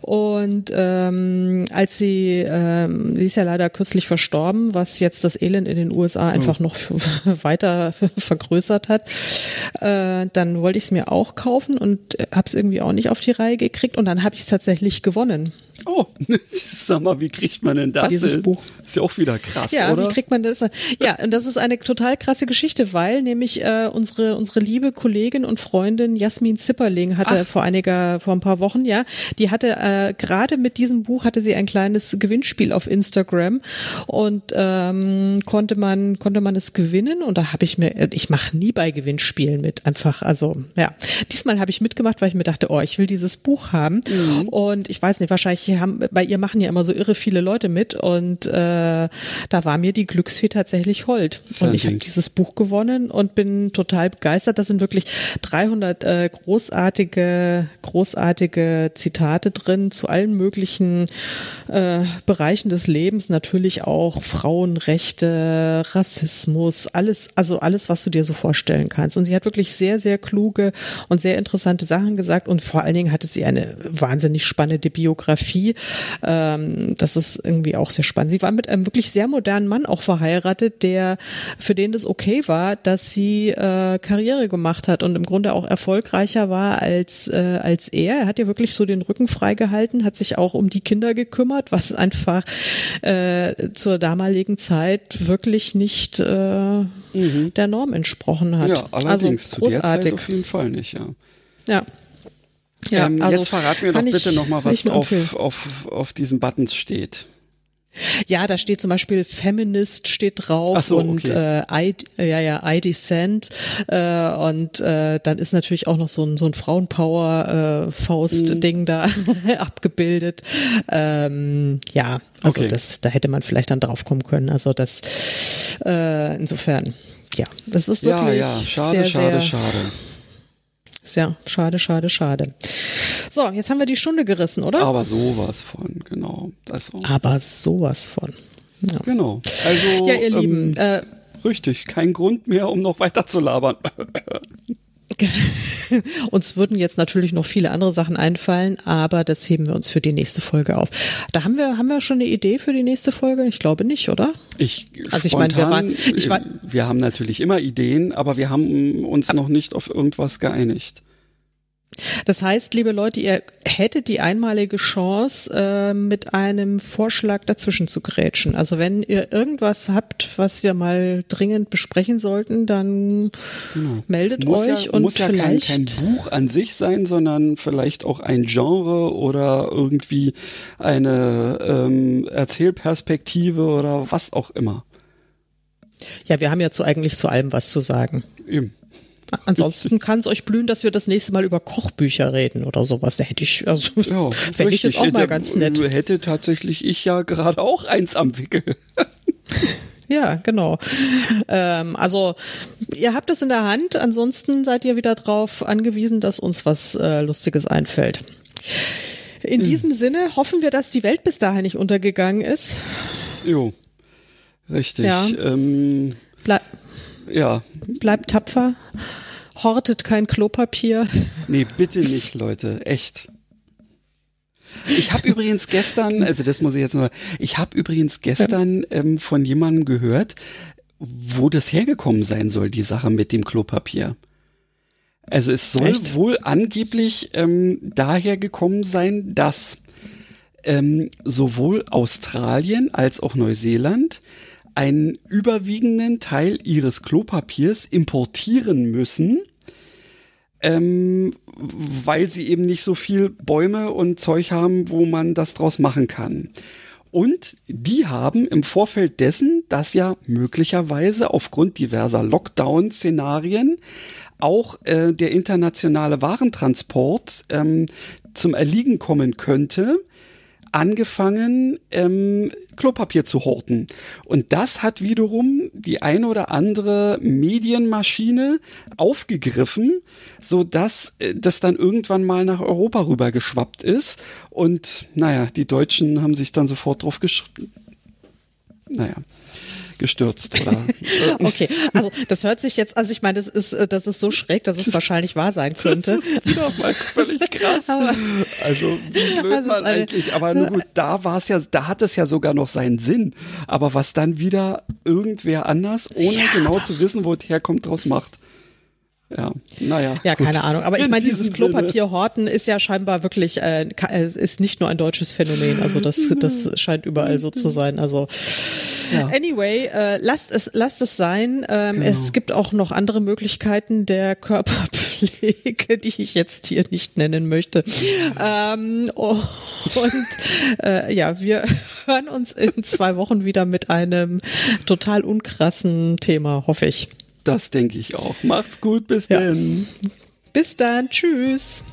[SPEAKER 2] Und ähm, als sie, ähm, sie ist ja leider kürzlich verstorben, was jetzt das Elend in den USA einfach oh. noch weiter vergrößert vergrößert hat. Äh, dann wollte ich es mir auch kaufen und habe es irgendwie auch nicht auf die Reihe gekriegt und dann habe ich es tatsächlich gewonnen.
[SPEAKER 1] Oh, sag mal, wie kriegt man denn das?
[SPEAKER 2] Dieses Buch.
[SPEAKER 1] Ist ja auch wieder krass,
[SPEAKER 2] ja,
[SPEAKER 1] oder?
[SPEAKER 2] Ja, wie kriegt man das? Ja, und das ist eine total krasse Geschichte, weil nämlich äh, unsere unsere liebe Kollegin und Freundin Jasmin Zipperling hatte Ach. vor einiger vor ein paar Wochen, ja, die hatte äh, gerade mit diesem Buch hatte sie ein kleines Gewinnspiel auf Instagram und ähm, konnte man konnte man es gewinnen und da habe ich mir ich mache nie bei Gewinnspielen mit, einfach also ja. Diesmal habe ich mitgemacht, weil ich mir dachte, oh, ich will dieses Buch haben mhm. und ich weiß nicht, wahrscheinlich haben, bei ihr machen ja immer so irre viele Leute mit und äh, da war mir die Glücksfee tatsächlich hold. Und ich habe dieses Buch gewonnen und bin total begeistert. Da sind wirklich 300 äh, großartige, großartige Zitate drin zu allen möglichen äh, Bereichen des Lebens. Natürlich auch Frauenrechte, Rassismus, alles, also alles, was du dir so vorstellen kannst. Und sie hat wirklich sehr, sehr kluge und sehr interessante Sachen gesagt und vor allen Dingen hatte sie eine wahnsinnig spannende Biografie Biografie. Ähm, das ist irgendwie auch sehr spannend. Sie war mit einem wirklich sehr modernen Mann auch verheiratet, der für den das okay war, dass sie äh, Karriere gemacht hat und im Grunde auch erfolgreicher war als äh, als er. Er hat ihr wirklich so den Rücken freigehalten, hat sich auch um die Kinder gekümmert, was einfach äh, zur damaligen Zeit wirklich nicht äh, mhm. der Norm entsprochen hat.
[SPEAKER 1] Ja, allerdings also, großartig. zu der Zeit auf jeden Fall nicht, ja.
[SPEAKER 2] Ja,
[SPEAKER 1] ja, ähm, also jetzt verrat mir doch bitte nochmal, was auf, auf, auf diesen Buttons steht.
[SPEAKER 2] Ja, da steht zum Beispiel Feminist steht drauf so, und okay. äh, I, ja ja I Descent äh, und äh, dann ist natürlich auch noch so ein so ein Frauenpower äh, Faust Ding mhm. da abgebildet. Ähm, ja, also okay. das da hätte man vielleicht dann drauf kommen können. Also das äh, insofern ja, das ist wirklich
[SPEAKER 1] ja ja schade
[SPEAKER 2] sehr,
[SPEAKER 1] schade
[SPEAKER 2] sehr,
[SPEAKER 1] schade.
[SPEAKER 2] Ja, schade, schade, schade. So, jetzt haben wir die Stunde gerissen, oder?
[SPEAKER 1] Aber sowas von, genau.
[SPEAKER 2] Also. Aber sowas von.
[SPEAKER 1] Ja. Genau. Also,
[SPEAKER 2] ja, ihr Lieben. Ähm,
[SPEAKER 1] äh, richtig, kein Grund mehr, um noch weiter zu labern.
[SPEAKER 2] uns würden jetzt natürlich noch viele andere Sachen einfallen, aber das heben wir uns für die nächste Folge auf. Da haben wir, haben wir schon eine Idee für die nächste Folge? Ich glaube nicht, oder?
[SPEAKER 1] Ich, also ich meine, wir waren, ich war, wir haben natürlich immer Ideen, aber wir haben uns noch nicht auf irgendwas geeinigt.
[SPEAKER 2] Das heißt, liebe Leute, ihr hättet die einmalige Chance, äh, mit einem Vorschlag dazwischen zu grätschen. Also wenn ihr irgendwas habt, was wir mal dringend besprechen sollten, dann genau. meldet
[SPEAKER 1] muss
[SPEAKER 2] euch
[SPEAKER 1] ja,
[SPEAKER 2] und
[SPEAKER 1] muss
[SPEAKER 2] vielleicht
[SPEAKER 1] ja kein, kein Buch an sich sein, sondern vielleicht auch ein Genre oder irgendwie eine ähm, Erzählperspektive oder was auch immer.
[SPEAKER 2] Ja, wir haben ja zu eigentlich zu allem was zu sagen. Eben. Ansonsten kann es euch blühen, dass wir das nächste Mal über Kochbücher reden oder sowas. Da hätte ich, also ja, fände ich das auch hätte, mal ganz nett.
[SPEAKER 1] Hätte tatsächlich ich ja gerade auch eins am Wickel.
[SPEAKER 2] Ja, genau. Ähm, also ihr habt es in der Hand, ansonsten seid ihr wieder darauf angewiesen, dass uns was äh, Lustiges einfällt. In hm. diesem Sinne hoffen wir, dass die Welt bis dahin nicht untergegangen ist.
[SPEAKER 1] Jo, richtig. Ja. Ähm,
[SPEAKER 2] Ble ja. Bleibt tapfer. Hortet kein Klopapier.
[SPEAKER 1] Nee, bitte nicht, Leute. Echt. Ich habe übrigens gestern, also das muss ich jetzt noch, ich habe übrigens gestern ähm, von jemandem gehört, wo das hergekommen sein soll, die Sache mit dem Klopapier. Also es soll Echt? wohl angeblich ähm, daher gekommen sein, dass ähm, sowohl Australien als auch Neuseeland einen überwiegenden Teil ihres Klopapiers importieren müssen, ähm, weil sie eben nicht so viel Bäume und Zeug haben, wo man das draus machen kann. Und die haben im Vorfeld dessen, dass ja möglicherweise aufgrund diverser Lockdown-Szenarien auch äh, der internationale Warentransport ähm, zum Erliegen kommen könnte, angefangen, ähm, Klopapier zu horten. Und das hat wiederum die eine oder andere Medienmaschine aufgegriffen, so dass äh, das dann irgendwann mal nach Europa rüber geschwappt ist. Und naja, die Deutschen haben sich dann sofort drauf geschrieben. Naja gestürzt, oder?
[SPEAKER 2] okay, also das hört sich jetzt, also ich meine, das ist, äh, das ist so schräg, dass es wahrscheinlich wahr sein könnte. Das
[SPEAKER 1] ist wieder mal völlig krass. Aber, also wie blöd also man eigentlich, aber nur gut, da war es ja, da hat es ja sogar noch seinen Sinn. Aber was dann wieder irgendwer anders, ohne ja, genau zu wissen, wo es herkommt, draus macht. Ja, naja.
[SPEAKER 2] Ja, gut. keine Ahnung. Aber ich meine, dieses Klopapierhorten ist ja scheinbar wirklich, äh, äh, ist nicht nur ein deutsches Phänomen. Also das, das scheint überall so zu sein. Also ja. anyway, äh, lasst es, lasst es sein. Ähm, genau. Es gibt auch noch andere Möglichkeiten der Körperpflege, die ich jetzt hier nicht nennen möchte. Ähm, und äh, ja, wir hören uns in zwei Wochen wieder mit einem total unkrassen Thema, hoffe ich.
[SPEAKER 1] Das denke ich auch. Macht's gut, bis ja. dann.
[SPEAKER 2] Bis dann, tschüss.